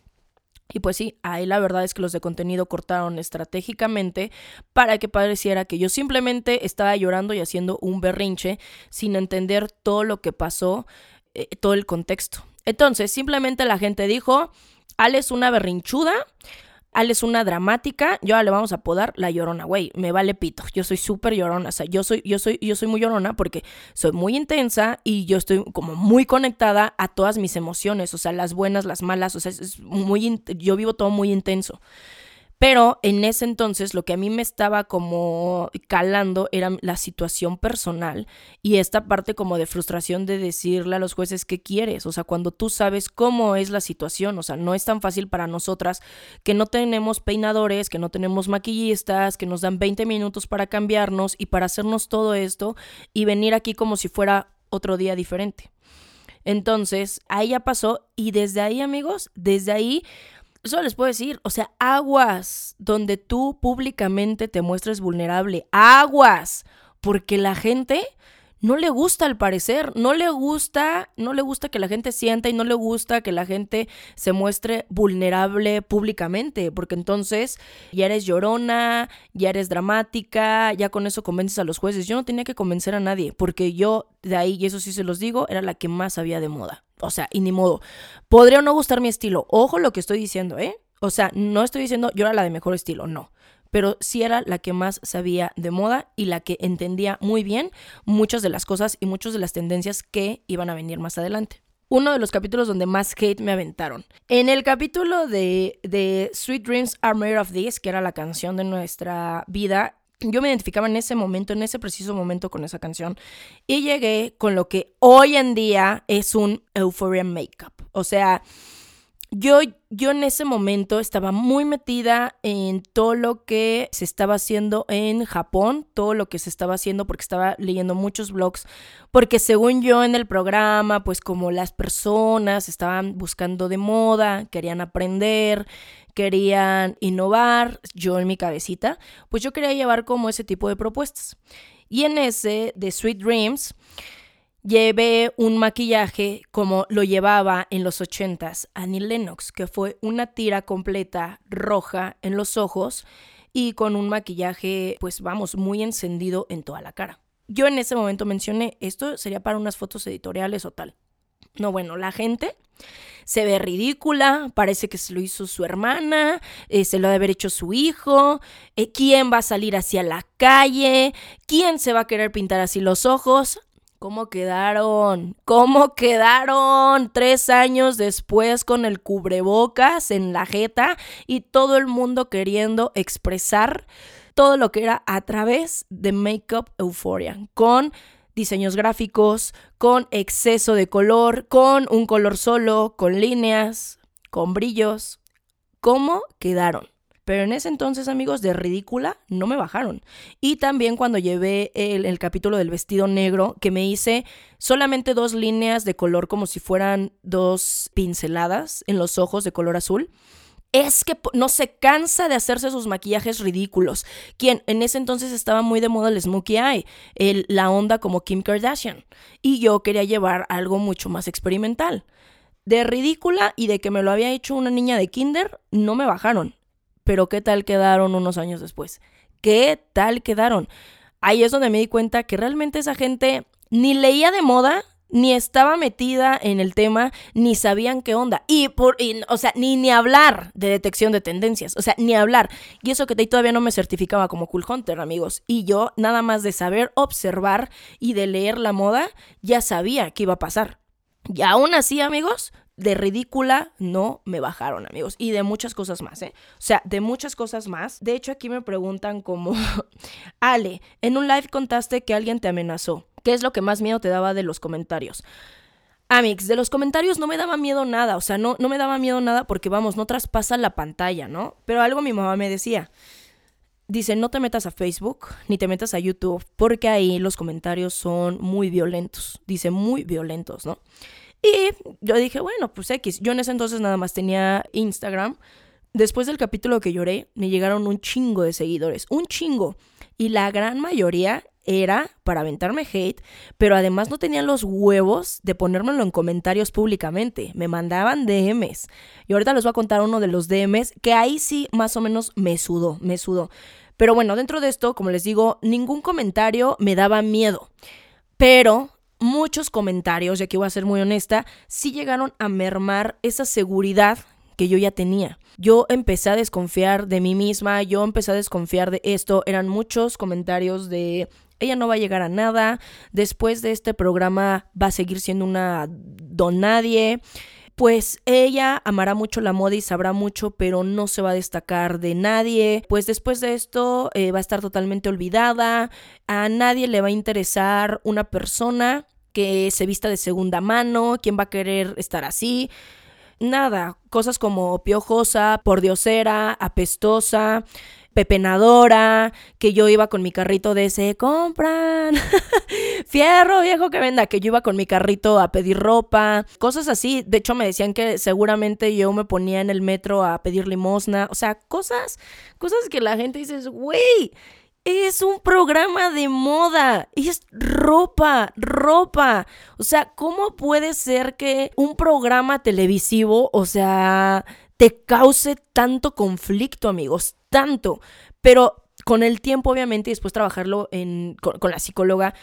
Y pues sí, ahí la verdad es que los de contenido cortaron estratégicamente para que pareciera que yo simplemente estaba llorando y haciendo un berrinche sin entender todo lo que pasó, eh, todo el contexto. Entonces, simplemente la gente dijo, Ale es una berrinchuda, Ale es una dramática, yo le vamos a apodar la llorona, güey, me vale pito. Yo soy súper llorona, o sea, yo soy, yo soy, yo soy muy llorona porque soy muy intensa y yo estoy como muy conectada a todas mis emociones, o sea, las buenas, las malas, o sea, es muy, yo vivo todo muy intenso. Pero en ese entonces lo que a mí me estaba como calando era la situación personal y esta parte como de frustración de decirle a los jueces qué quieres, o sea, cuando tú sabes cómo es la situación, o sea, no es tan fácil para nosotras que no tenemos peinadores, que no tenemos maquillistas, que nos dan 20 minutos para cambiarnos y para hacernos todo esto y venir aquí como si fuera otro día diferente. Entonces, ahí ya pasó y desde ahí, amigos, desde ahí eso les puedo decir, o sea, aguas donde tú públicamente te muestres vulnerable, aguas, porque la gente no le gusta al parecer, no le gusta, no le gusta que la gente sienta y no le gusta que la gente se muestre vulnerable públicamente, porque entonces ya eres llorona, ya eres dramática, ya con eso convences a los jueces. Yo no tenía que convencer a nadie, porque yo de ahí, y eso sí se los digo, era la que más sabía de moda. O sea, y ni modo. Podría no gustar mi estilo. Ojo lo que estoy diciendo, ¿eh? O sea, no estoy diciendo yo era la de mejor estilo, no. Pero sí era la que más sabía de moda y la que entendía muy bien muchas de las cosas y muchas de las tendencias que iban a venir más adelante. Uno de los capítulos donde más hate me aventaron. En el capítulo de, de Sweet Dreams Are Made of This, que era la canción de nuestra vida, yo me identificaba en ese momento, en ese preciso momento con esa canción y llegué con lo que hoy en día es un Euphoria Makeup. O sea, yo, yo en ese momento estaba muy metida en todo lo que se estaba haciendo en Japón, todo lo que se estaba haciendo porque estaba leyendo muchos blogs, porque según yo en el programa, pues como las personas estaban buscando de moda, querían aprender, querían innovar, yo en mi cabecita, pues yo quería llevar como ese tipo de propuestas. Y en ese de Sweet Dreams, llevé un maquillaje como lo llevaba en los ochentas Annie Lennox, que fue una tira completa roja en los ojos y con un maquillaje, pues vamos, muy encendido en toda la cara. Yo en ese momento mencioné, esto sería para unas fotos editoriales o tal. No, bueno, la gente se ve ridícula, parece que se lo hizo su hermana, eh, se lo debe haber hecho su hijo, eh, quién va a salir hacia la calle, quién se va a querer pintar así los ojos. ¿Cómo quedaron? ¿Cómo quedaron? Tres años después con el cubrebocas en la jeta y todo el mundo queriendo expresar todo lo que era a través de Makeup Euphoria, con diseños gráficos, con exceso de color, con un color solo, con líneas, con brillos. ¿Cómo quedaron? Pero en ese entonces, amigos, de ridícula no me bajaron. Y también cuando llevé el, el, capítulo del vestido negro, que me hice solamente dos líneas de color como si fueran dos pinceladas en los ojos de color azul es que no se cansa de hacerse sus maquillajes ridículos. Quien en ese entonces estaba muy de moda el smokey eye, la onda como Kim Kardashian. Y yo quería llevar algo mucho más experimental. De ridícula y de que me lo había hecho una niña de kinder, no me bajaron. Pero ¿qué tal quedaron unos años después? ¿Qué tal quedaron? Ahí es donde me di cuenta que realmente esa gente ni leía de moda, ni estaba metida en el tema, ni sabían qué onda. Y por, o sea, ni, ni hablar de detección de tendencias, o sea, ni hablar. Y eso que todavía no me certificaba como Cool Hunter, amigos. Y yo, nada más de saber observar y de leer la moda, ya sabía qué iba a pasar. Y aún así, amigos, de ridícula no me bajaron, amigos. Y de muchas cosas más, ¿eh? O sea, de muchas cosas más. De hecho, aquí me preguntan como, (laughs) Ale, en un live contaste que alguien te amenazó. ¿Qué es lo que más miedo te daba de los comentarios? Amix, de los comentarios no me daba miedo nada, o sea, no, no me daba miedo nada porque, vamos, no traspasa la pantalla, ¿no? Pero algo mi mamá me decía, dice, no te metas a Facebook ni te metas a YouTube porque ahí los comentarios son muy violentos, dice, muy violentos, ¿no? Y yo dije, bueno, pues X, yo en ese entonces nada más tenía Instagram, Después del capítulo que lloré, me llegaron un chingo de seguidores, un chingo. Y la gran mayoría era para aventarme hate, pero además no tenían los huevos de ponérmelo en comentarios públicamente. Me mandaban DMs. Y ahorita les voy a contar uno de los DMs que ahí sí más o menos me sudó, me sudó. Pero bueno, dentro de esto, como les digo, ningún comentario me daba miedo. Pero muchos comentarios, ya que voy a ser muy honesta, sí llegaron a mermar esa seguridad que yo ya tenía. Yo empecé a desconfiar de mí misma, yo empecé a desconfiar de esto. Eran muchos comentarios de ella no va a llegar a nada, después de este programa va a seguir siendo una don nadie. Pues ella amará mucho la moda y sabrá mucho, pero no se va a destacar de nadie. Pues después de esto eh, va a estar totalmente olvidada. A nadie le va a interesar una persona que se vista de segunda mano. ¿Quién va a querer estar así? Nada, cosas como piojosa, pordiosera, apestosa pepenadora, que yo iba con mi carrito de ese, compran, (laughs) fierro viejo que venda, que yo iba con mi carrito a pedir ropa, cosas así. De hecho, me decían que seguramente yo me ponía en el metro a pedir limosna, o sea, cosas, cosas que la gente dice, güey. Es un programa de moda. Es ropa, ropa. O sea, ¿cómo puede ser que un programa televisivo, o sea, te cause tanto conflicto, amigos? tanto. Pero con el tiempo, obviamente, y después trabajarlo en, con, la psicóloga,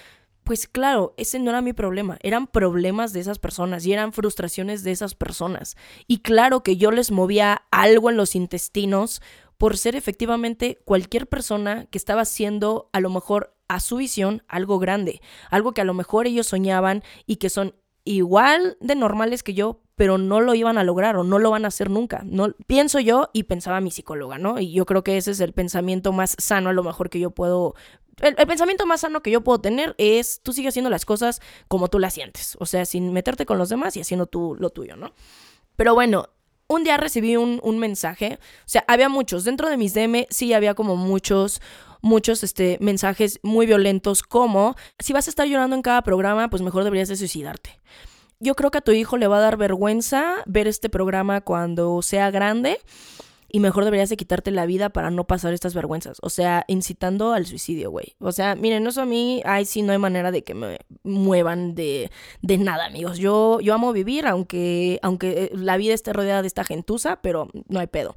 pues claro, ese no era mi problema, eran problemas de esas personas y eran frustraciones de esas personas. Y claro que yo les movía algo en los intestinos por ser efectivamente cualquier persona que estaba haciendo a lo mejor a su visión algo grande, algo que a lo mejor ellos soñaban y que son igual de normales que yo, pero no lo iban a lograr o no lo van a hacer nunca. No pienso yo y pensaba mi psicóloga, ¿no? Y yo creo que ese es el pensamiento más sano a lo mejor que yo puedo el, pensamiento más sano que yo puedo tener es tú sigues haciendo las cosas como tú las sientes, o sea, sin meterte con los demás y haciendo tú lo tuyo, ¿no? Pero bueno, un día recibí un, un mensaje, o sea, había muchos, dentro de mis DM sí había como muchos muchos este, mensajes muy violentos como, si vas a estar llorando en cada programa, pues mejor deberías de suicidarte. Yo creo que a tu hijo le va a dar vergüenza ver este programa cuando sea grande y mejor deberías de quitarte la vida para no pasar estas vergüenzas. O sea, incitando al suicidio, güey. O sea, miren, eso a mí, ay, sí, no hay manera de que me muevan de, de nada, amigos. Yo, yo amo vivir, aunque, aunque la vida esté rodeada de esta gentuza, pero no hay pedo.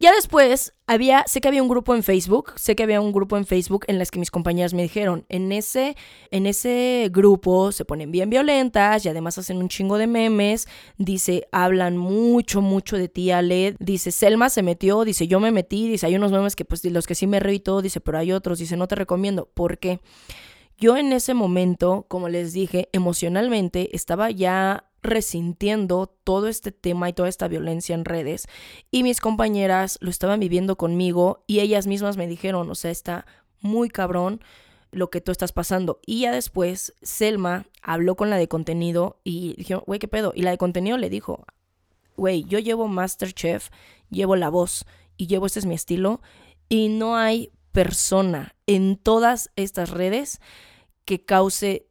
Ya después había, sé que había un grupo en Facebook, sé que había un grupo en Facebook en las que mis compañeras me dijeron, en ese, en ese grupo se ponen bien violentas y además hacen un chingo de memes, dice, hablan mucho, mucho de ti, Ale, dice, Selma se metió, dice, yo me metí, dice, hay unos memes que pues los que sí me reí todo, dice, pero hay otros, dice, no te recomiendo, ¿por qué? Yo en ese momento, como les dije, emocionalmente estaba ya resintiendo todo este tema y toda esta violencia en redes y mis compañeras lo estaban viviendo conmigo y ellas mismas me dijeron, o sea, está muy cabrón lo que tú estás pasando. Y ya después Selma habló con la de contenido y dijo, güey, ¿qué pedo? Y la de contenido le dijo, güey, yo llevo Masterchef, llevo la voz y llevo este es mi estilo y no hay persona en todas estas redes que cause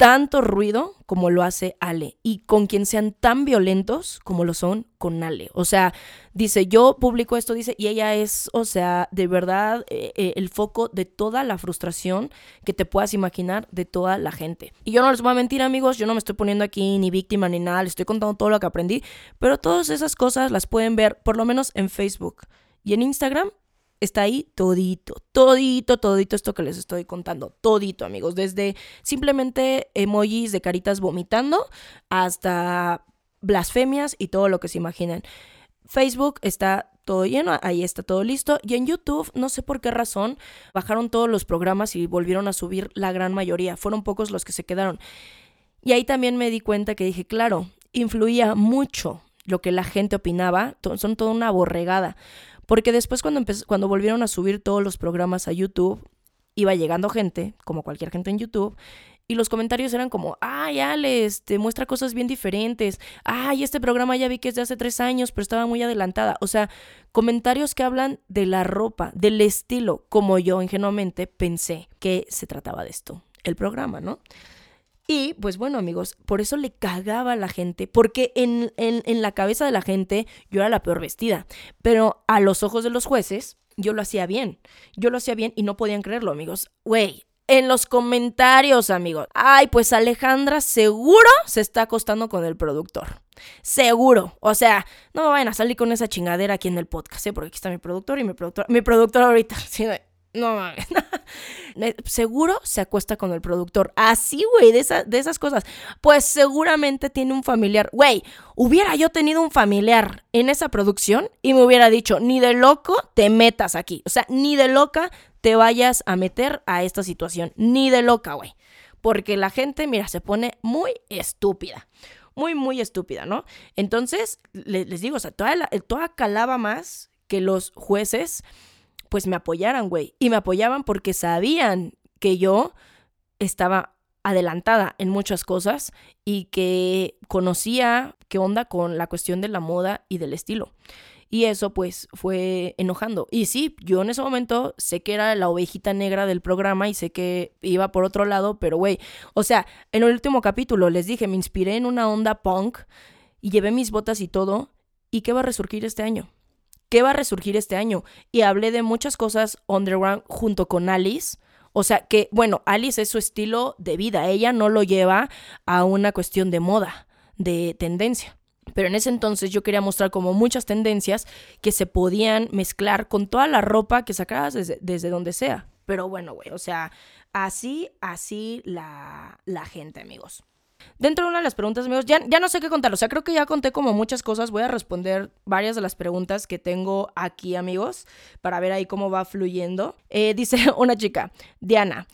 tanto ruido como lo hace Ale y con quien sean tan violentos como lo son con Ale. O sea, dice, yo publico esto, dice, y ella es, o sea, de verdad eh, eh, el foco de toda la frustración que te puedas imaginar de toda la gente. Y yo no les voy a mentir, amigos, yo no me estoy poniendo aquí ni víctima ni nada, les estoy contando todo lo que aprendí, pero todas esas cosas las pueden ver por lo menos en Facebook. Y en Instagram está ahí todito, todito, todito esto que les estoy contando, todito amigos, desde simplemente emojis de caritas vomitando hasta blasfemias y todo lo que se imaginen. Facebook está todo lleno, ahí está todo listo. Y en YouTube, no sé por qué razón, bajaron todos los programas y volvieron a subir la gran mayoría. Fueron pocos los que se quedaron. Y ahí también me di cuenta que dije, claro, influía mucho lo que la gente opinaba. Son toda una borregada. Porque después cuando, cuando volvieron a subir todos los programas a YouTube, iba llegando gente, como cualquier gente en YouTube, y los comentarios eran como, ay, Ale, te muestra cosas bien diferentes. Ay, este programa ya vi que es de hace tres años, pero estaba muy adelantada. O sea, comentarios que hablan de la ropa, del estilo, como yo ingenuamente pensé que se trataba de esto, el programa, ¿no? Y pues bueno, amigos, por eso le cagaba a la gente, porque en, en, la cabeza de la gente yo era la peor vestida, pero a los ojos de los jueces yo lo hacía bien, yo lo hacía bien y no podían creerlo, amigos. Güey, en los comentarios, amigos. Ay, pues Alejandra seguro se está acostando con el productor. Seguro. O sea, no me vayan a salir con esa chingadera aquí en el podcast, ¿eh? Porque aquí está mi productor y mi productor. Mi productor ahorita. (laughs) Sí, no mames. (laughs) seguro se acuesta con el productor. Así, güey, de, de esas cosas. Pues seguramente tiene un familiar. Güey, hubiera yo tenido un familiar en esa producción y me hubiera dicho, ni de loco te metas aquí. O sea, ni de loca te vayas a meter a esta situación. Ni de loca, güey. Porque la gente, mira, se pone muy estúpida. Muy, muy estúpida, ¿no? Entonces, les, digo, o sea, toda, toda calaba más que los jueces pues me apoyaran, güey. Y me apoyaban porque sabían que yo estaba adelantada en muchas cosas y que conocía qué onda con la cuestión de la moda y del estilo. Y eso pues fue enojando. Y sí, yo en ese momento sé que era la ovejita negra del programa y sé que iba por otro lado, pero güey, o sea, en el último capítulo les dije, me inspiré en una onda punk y llevé mis botas y todo. ¿Y qué va a resurgir este año? ¿Qué va a resurgir este año? Y hablé de muchas cosas underground junto con Alice. O sea que, bueno, Alice es su estilo de vida. Ella no lo lleva a una cuestión de moda, de tendencia. Pero en ese entonces yo quería mostrar como muchas tendencias que se podían mezclar con toda la ropa que sacabas desde, desde donde sea. Pero bueno, güey, o sea, así, así la, la gente, amigos. Dentro de una de las preguntas, amigos, ya, ya no sé qué contar. O sea, creo que ya conté como muchas cosas. Voy a responder varias de las preguntas que tengo aquí, amigos, para ver ahí cómo va fluyendo. Eh, dice (laughs) una chica, Diana.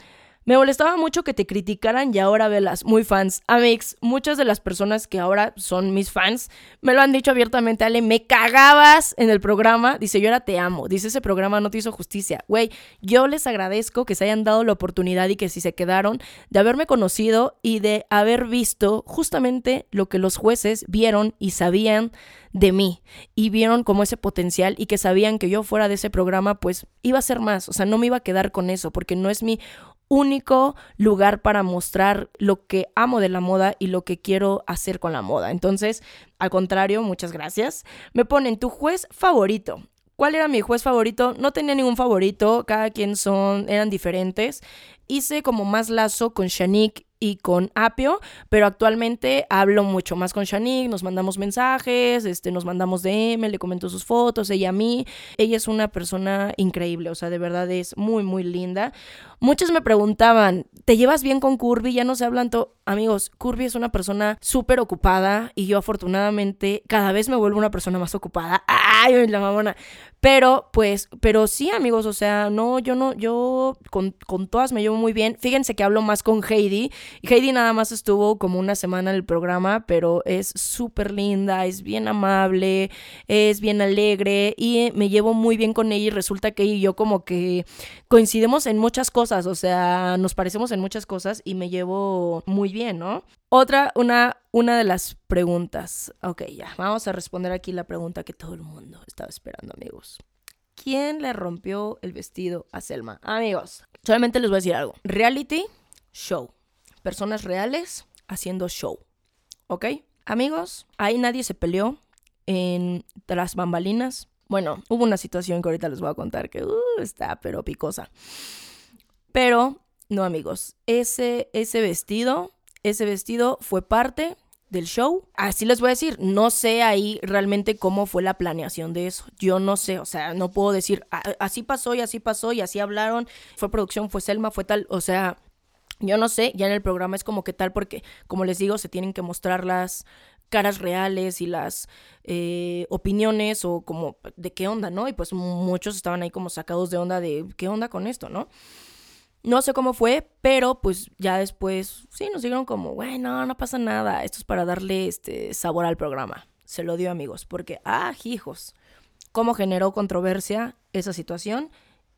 Me molestaba mucho que te criticaran y ahora velas, muy fans. Amix, muchas de las personas que ahora son mis fans me lo han dicho abiertamente, Ale, me cagabas en el programa. Dice, yo ahora te amo. Dice, ese programa no te hizo justicia. Güey, yo les agradezco que se hayan dado la oportunidad y que si se quedaron, de haberme conocido y de haber visto justamente lo que los jueces vieron y sabían de mí y vieron como ese potencial y que sabían que yo fuera de ese programa pues iba a ser más, o sea, no me iba a quedar con eso porque no es mi único lugar para mostrar lo que amo de la moda y lo que quiero hacer con la moda. Entonces, al contrario, muchas gracias. Me ponen tu juez favorito. ¿Cuál era mi juez favorito? No tenía ningún favorito, cada quien son, eran diferentes. Hice como más lazo con Shanique y con Apio, pero actualmente hablo mucho más con Shanique, nos mandamos mensajes, este, nos mandamos DM, le comento sus fotos, ella a mí. Ella es una persona increíble, o sea, de verdad es muy, muy linda. Muchos me preguntaban, ¿te llevas bien con Curvy? Ya no se hablan. Amigos, Curvy es una persona súper ocupada y yo afortunadamente cada vez me vuelvo una persona más ocupada. ¡Ay, la mamona! Pero, pues, pero sí, amigos, o sea, no, yo no, yo con, con todas me llevo muy bien. Fíjense que hablo más con Heidi. Heidi nada más estuvo como una semana en el programa, pero es súper linda, es bien amable, es bien alegre y me llevo muy bien con ella y resulta que ella y yo como que coincidimos en muchas cosas, o sea, nos parecemos en muchas cosas y me llevo muy bien, ¿no? Otra, una, una de las preguntas. Ok, ya, vamos a responder aquí la pregunta que todo el mundo estaba esperando, amigos. ¿Quién le rompió el vestido a Selma? Amigos, solamente les voy a decir algo. Reality, show. Personas reales haciendo show. ¿Ok? Amigos, ahí nadie se peleó en las bambalinas. Bueno, hubo una situación que ahorita les voy a contar que uh, está pero picosa. Pero, no amigos, ese, ese vestido, ese vestido fue parte del show. Así les voy a decir, no sé ahí realmente cómo fue la planeación de eso. Yo no sé, o sea, no puedo decir, así pasó y así pasó y así hablaron, fue producción, fue Selma, fue tal, o sea, yo no sé, ya en el programa es como que tal porque, como les digo, se tienen que mostrar las, caras reales y las eh, opiniones o como de qué onda, ¿no? Y pues muchos estaban ahí como sacados de onda de qué onda con esto, ¿no? No sé cómo fue, pero pues ya después sí nos dijeron como, bueno, no pasa nada, esto es para darle este sabor al programa. Se lo dio amigos, porque, ah, hijos, cómo generó controversia esa situación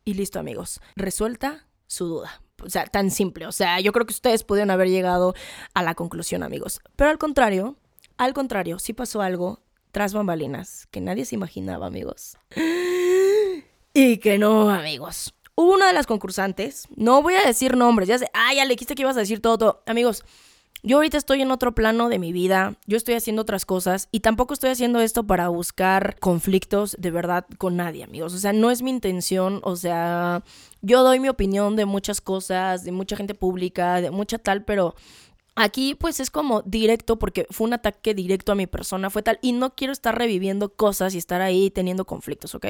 y listo amigos, resuelta su duda. O sea, tan simple. O sea, yo creo que ustedes pudieron haber llegado a la conclusión, amigos. Pero al contrario, al contrario, sí pasó algo tras bambalinas que nadie se imaginaba, amigos. (gasps) Y que no, amigos. Hubo una de las concursantes, no voy a decir nombres, ya sé, ah, ya le dijiste que ibas a decir todo, todo. Amigos, Yo ahorita estoy en otro plano de mi vida, yo estoy haciendo otras cosas y tampoco estoy haciendo esto para buscar conflictos de verdad con nadie, amigos. O sea, no es mi intención, o sea, yo doy mi opinión de muchas cosas, de mucha gente pública, de mucha tal, pero Aquí pues es como directo porque fue un ataque directo a mi persona, fue tal, y no quiero estar reviviendo cosas y estar ahí teniendo conflictos, ¿ok?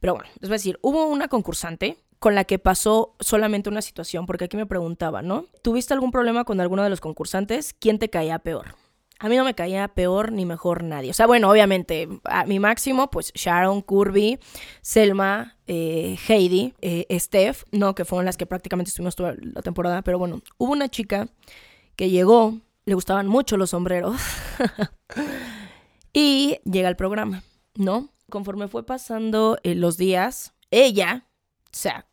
Pero bueno, les voy a decir, hubo una concursante con la que pasó solamente una situación, porque aquí me preguntaba, ¿no? ¿Tuviste algún problema con alguno de los concursantes? ¿Quién te caía peor? A mí no me caía peor ni mejor nadie. O sea, bueno, obviamente, a mi máximo, pues Sharon, Kirby, Selma, eh, Heidi, eh, Steph, no, que fueron las que prácticamente estuvimos toda la temporada, pero bueno, hubo una chica que llegó, le gustaban mucho los sombreros, (laughs) y llega al programa, ¿no? Conforme fue pasando eh, los días, ella, o sea,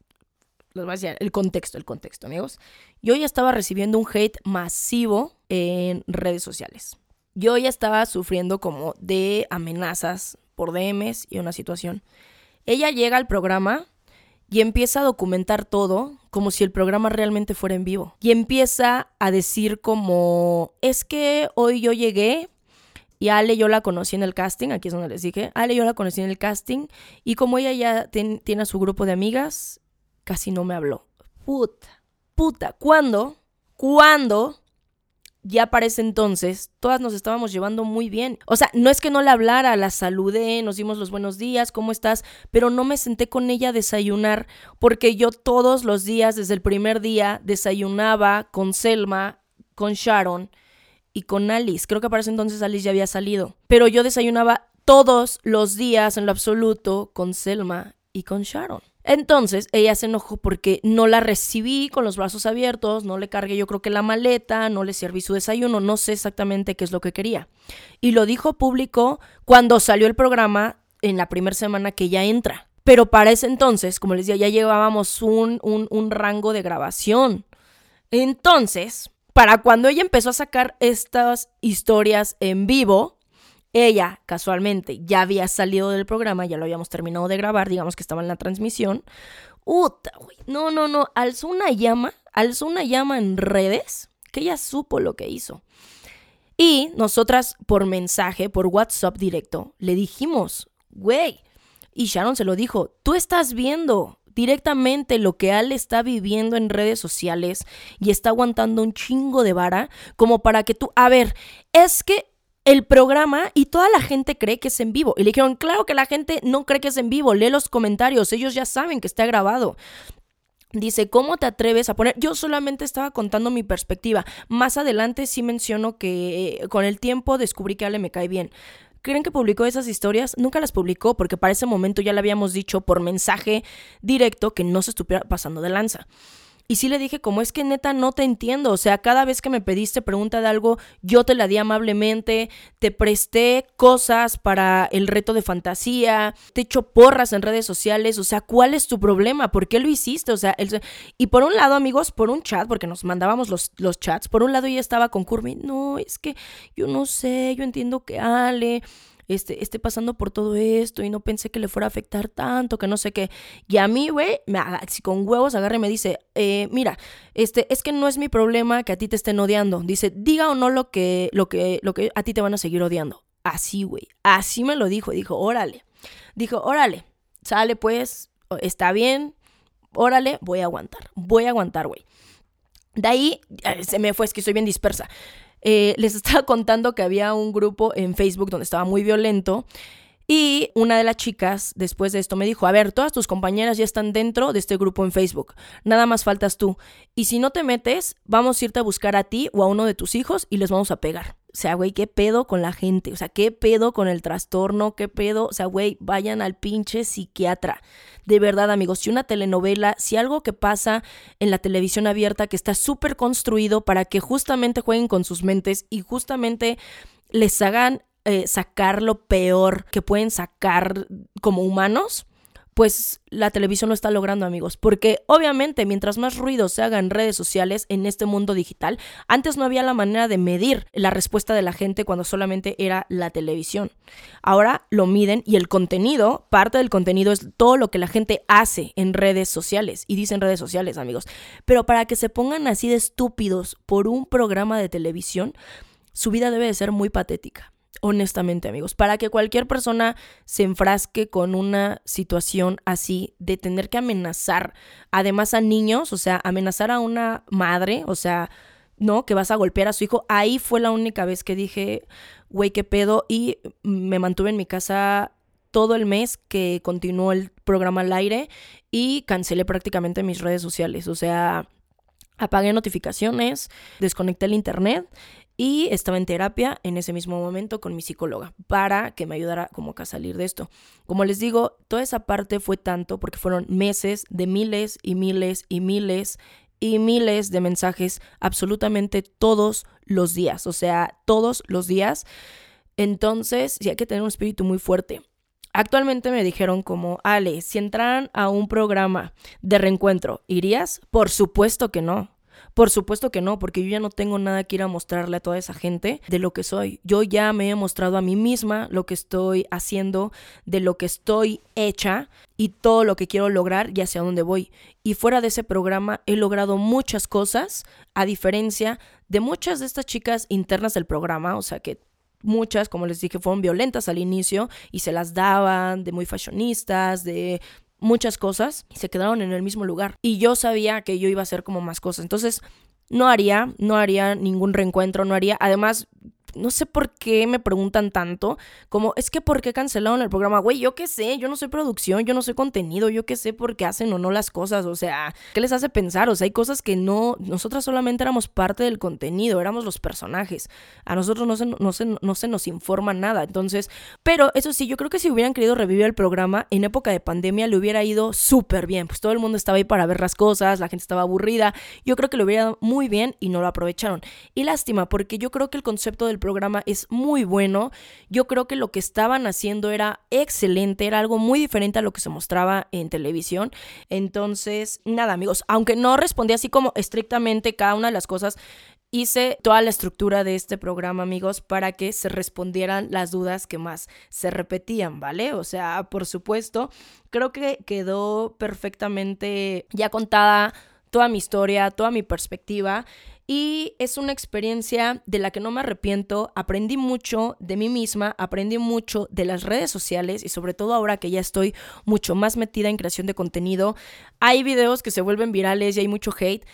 les voy a decir el contexto, el contexto, amigos. Yo ya estaba recibiendo un hate masivo en redes sociales. Yo ya estaba sufriendo como de amenazas por DMs y una situación. Ella llega al programa y empieza a documentar todo como si el programa realmente fuera en vivo. Y empieza a decir como, es que hoy yo llegué y Ale yo la conocí en el casting, aquí es donde les dije, Ale yo la conocí en el casting y como ella ya tiene a su grupo de amigas, casi no me habló. Puta, puta, ¿cuándo? ¿Cuándo? Ya para ese entonces, todas nos estábamos llevando muy bien. O sea, no es que no le hablara, la saludé, nos dimos los buenos días, ¿cómo estás? Pero no me senté con ella a desayunar, porque yo todos los días, desde el primer día, desayunaba con Selma, con Sharon y con Alice. Creo que para ese entonces Alice ya había salido. Pero yo desayunaba todos los días en lo absoluto con Selma y con Sharon. Entonces ella se enojó porque no la recibí con los brazos abiertos, no le cargué yo creo que la maleta, no le serví su desayuno, no sé exactamente qué es lo que quería. Y lo dijo público cuando salió el programa en la primera semana que ella entra. Pero para ese entonces, como les decía, ya llevábamos un, un, un rango de grabación. Entonces, para cuando ella empezó a sacar estas historias en vivo, ella, casualmente, ya había salido del programa, ya lo habíamos terminado de grabar, digamos que estaba en la transmisión. Uta, güey. No, no, no. Alzó una llama, alzó una llama en redes que ella supo lo que hizo. Y nosotras, por mensaje, por WhatsApp directo, le dijimos, güey. Y Sharon se lo dijo, tú estás viendo directamente lo que Al está viviendo en redes sociales y está aguantando un chingo de vara como para que tú, a ver, es que el programa y toda la gente cree que es en vivo. Y le dijeron, claro que la gente no cree que es en vivo, lee los comentarios, ellos ya saben que está grabado. Dice, ¿cómo te atreves a poner? Yo solamente estaba contando mi perspectiva. Más adelante sí menciono que eh, con el tiempo descubrí que Ale me cae bien. ¿Creen que publicó esas historias? Nunca las publicó porque para ese momento ya le habíamos dicho por mensaje directo que no se estuviera pasando de lanza. Y sí le dije, como es que neta no te entiendo, o sea, cada vez que me pediste pregunta de algo, yo te la di amablemente, te presté cosas para el reto de fantasía, te echo porras en redes sociales, o sea, ¿cuál es tu problema? ¿Por qué lo hiciste? O sea, el... y por un lado, amigos, por un chat, porque nos mandábamos los, los chats, por un lado ella estaba con Curvy, no, es que yo no sé, yo entiendo que Ale este, esté pasando por todo esto y no pensé que le fuera a afectar tanto, que no sé qué. Y a mí, güey, si con huevos agarra y me dice, eh, mira, este, es que no es mi problema que a ti te estén odiando. Dice, diga o no lo que, lo que, lo que a ti te van a seguir odiando. Así, güey. Así me lo dijo. Dijo, órale. Dijo, órale. Sale pues, está bien. Órale, voy a aguantar. Voy a aguantar, güey. De ahí eh, se me fue, es que soy bien dispersa. Eh, les (laughs) estaba contando que había un grupo en Facebook donde estaba muy violento. Y una de las chicas, después de esto, me dijo, a ver, todas tus compañeras ya están dentro de este grupo en Facebook. Nada más faltas tú. Y si no te metes, vamos a irte a buscar a ti o a uno de tus hijos y les vamos a pegar. O sea, güey, ¿qué pedo con la gente? O sea, ¿qué pedo con el trastorno? ¿Qué pedo? O sea, güey, vayan al pinche psiquiatra. De verdad, amigos, si una telenovela, si algo que pasa en la televisión abierta que está súper construido para que justamente jueguen con sus mentes y justamente les hagan eh, sacar lo peor que pueden sacar como humanos, pues la televisión lo está logrando, amigos. Porque obviamente, mientras más ruido se haga en redes sociales, en este mundo digital, antes no había la manera de medir la respuesta de la gente cuando solamente era la televisión. Ahora lo miden y el contenido, parte del contenido es todo lo que la gente hace en redes sociales. Y dicen redes sociales, amigos. Pero para que se pongan así de estúpidos por un programa de televisión, su vida debe de ser muy patética honestamente amigos, para que cualquier persona se enfrasque con una situación así de tener que amenazar además a niños, o sea, amenazar a una madre, o sea, no, que vas a golpear a su hijo, ahí fue la única vez que dije, güey, qué pedo, y me mantuve en mi casa todo el mes que continuó el programa al aire y cancelé prácticamente mis redes sociales, o sea, apagué notificaciones, desconecté el internet y estaba en terapia en ese mismo momento con mi psicóloga para que me ayudara como a salir de esto. Como les digo, toda esa parte fue tanto porque fueron meses de miles y miles y miles y miles de mensajes absolutamente todos los días, o sea, todos los días. Entonces, sí hay que tener un espíritu muy fuerte. Actualmente me dijeron como, Ale, si entraran a un programa de reencuentro, ¿irías? Por supuesto que no. Por supuesto que no, porque yo ya no tengo nada que ir a mostrarle a toda esa gente de lo que soy. Yo ya me he mostrado a mí misma lo que estoy haciendo, de lo que estoy hecha y todo lo que quiero lograr y hacia dónde voy. Y fuera de ese programa he logrado muchas cosas, a diferencia de muchas de estas chicas internas del programa, o sea que muchas, como les dije, fueron violentas al inicio y se las daban de muy fashionistas, de muchas cosas y se quedaron en el mismo lugar. Y yo sabía que yo iba a hacer como más cosas. Entonces, no haría, no haría ningún reencuentro, no haría. Además, no sé por qué me preguntan tanto, como es que por qué cancelaron el programa, güey, yo qué sé, yo no soy producción, yo no soy contenido, yo qué sé por qué hacen o no las cosas, o sea, ¿qué les hace pensar? O sea, hay cosas que no, nosotras solamente éramos parte del contenido, éramos los personajes, a nosotros no se, no se, no se nos informa nada, entonces, pero eso sí, yo creo que si hubieran querido revivir el programa en época de pandemia le hubiera ido súper bien, pues todo el mundo estaba ahí para ver las cosas, la gente estaba aburrida, yo creo que lo hubiera ido muy bien y no lo aprovecharon. Y lástima, porque yo creo que el concepto del programa es muy bueno. Yo creo que lo que estaban haciendo era excelente, era algo muy diferente a lo que se mostraba en televisión. Entonces, nada, amigos, aunque no respondí así como estrictamente cada una de las cosas, hice toda la estructura de este programa, amigos, para que se respondieran las dudas que más se repetían, ¿vale? O sea, por supuesto, creo que quedó perfectamente ya contada toda mi historia, toda mi perspectiva y es una experiencia de la que no me arrepiento. Aprendí mucho de mí misma, aprendí mucho de las redes sociales y sobre todo ahora que ya estoy mucho más metida en creación de contenido. Hay videos que se vuelven virales y hay mucho hate.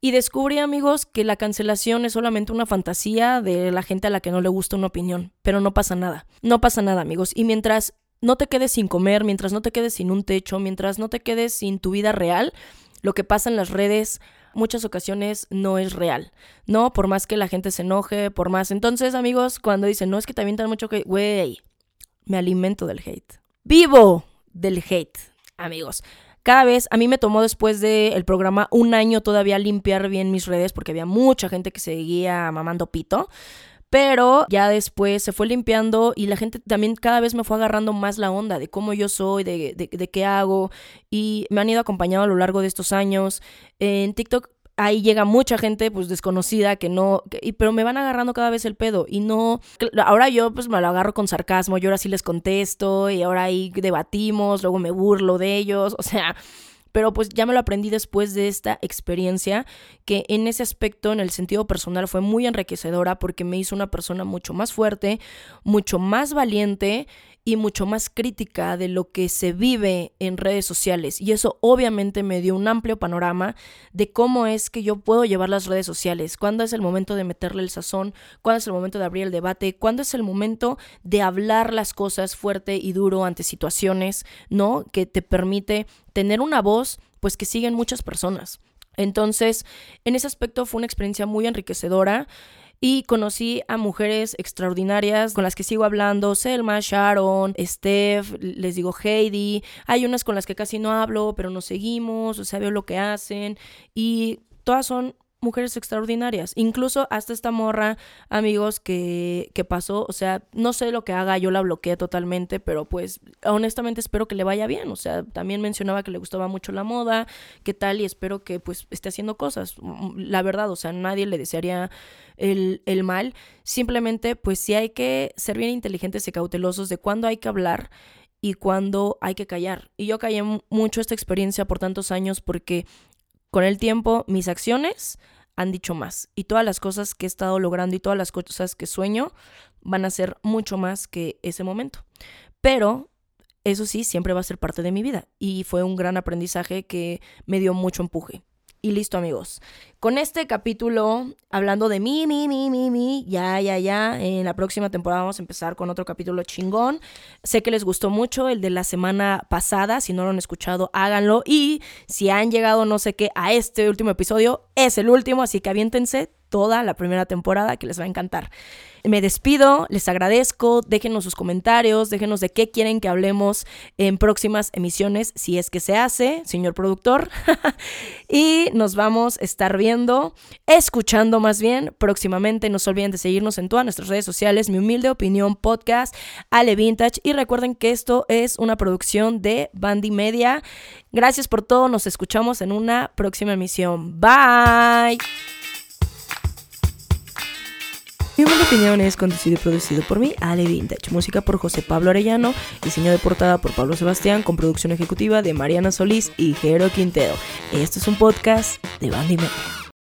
Y descubrí, amigos, que la cancelación es solamente una fantasía de la gente a la que no le gusta una opinión. Pero no pasa nada. No pasa nada, amigos. Y mientras no te quedes sin comer, mientras no te quedes sin un techo, mientras no te quedes sin tu vida real, lo que pasa en las redes muchas ocasiones no es real, ¿no? Por más que la gente se enoje, por más. Entonces, amigos, cuando dicen, no es que te avientan mucho hate, güey, me alimento del hate. Vivo del hate, amigos. Cada vez, a mí me tomó después del programa un año todavía limpiar bien mis redes porque había mucha gente que seguía mamando pito. Pero ya después se fue limpiando y la gente también cada vez me fue agarrando más la onda de cómo yo soy, de, de, qué hago. Y me han ido acompañando a lo largo de estos años. En TikTok ahí llega mucha gente pues desconocida que no, pero me van agarrando cada vez el pedo y no, ahora yo pues me lo agarro con sarcasmo, yo ahora sí les contesto y ahora ahí debatimos, luego me burlo de ellos, (laughs) o sea, pero pues ya me lo aprendí después de esta experiencia que en ese aspecto, en el sentido personal, fue muy enriquecedora porque me hizo una persona mucho más fuerte, mucho más valiente y mucho más crítica de lo que se vive en redes sociales. Y eso obviamente me dio un amplio panorama de cómo es que yo puedo llevar las redes sociales, cuándo es el momento de meterle el sazón, cuándo es el momento de abrir el debate, cuándo es el momento de hablar las cosas fuerte y duro ante situaciones, ¿no? Que te permite tener una voz, pues que siguen muchas personas. Entonces, en ese aspecto fue una experiencia muy enriquecedora y conocí a mujeres extraordinarias con las que sigo hablando, Selma, Sharon, Steph, les digo Heidi, hay unas con las que casi no hablo, pero nos seguimos, o sea, veo lo que hacen y todas son mujeres extraordinarias. Incluso hasta esta morra, amigos, que, que pasó, o sea, no sé lo que haga, yo la bloqueé totalmente, pero pues honestamente espero que le vaya bien. O sea, también mencionaba que le gustaba mucho la moda, qué tal, y espero que pues esté haciendo cosas. La verdad, o sea, nadie le desearía el, el mal. Simplemente, pues sí hay que ser bien inteligentes y cautelosos de cuándo hay que hablar y cuándo hay que callar. Y yo callé mucho esta experiencia por tantos años porque con el tiempo mis acciones han dicho más y todas las cosas que he estado logrando y todas las cosas que sueño van a ser mucho más que ese momento. Pero eso sí, siempre va a ser parte de mi vida y fue un gran aprendizaje que me dio mucho empuje. Y listo amigos. Con este capítulo, hablando de mí, mí, mí, mí, mí, ya, ya, ya, en la próxima temporada vamos a empezar con otro capítulo chingón. Sé que les gustó mucho el de la semana pasada, si no lo han escuchado, háganlo. Y si han llegado, no sé qué, a este último episodio, es el último, así que aviéntense toda la primera temporada que les va a encantar. Me despido, les agradezco, déjenos sus comentarios, déjenos de qué quieren que hablemos en próximas emisiones, si es que se hace, señor productor. (laughs) y nos vamos a estar viendo, escuchando más bien próximamente. No se olviden de seguirnos en todas nuestras redes sociales, mi humilde opinión podcast, Ale Vintage. Y recuerden que esto es una producción de Bandy Media. Gracias por todo, nos escuchamos en una próxima emisión. Bye. Mi humilde opinión es conducido y producido por mí, Ale Vintage. Música por José Pablo Arellano. Diseño de portada por Pablo Sebastián. Con producción ejecutiva de Mariana Solís y Jero Quintero. Esto es un podcast de Bandy Media.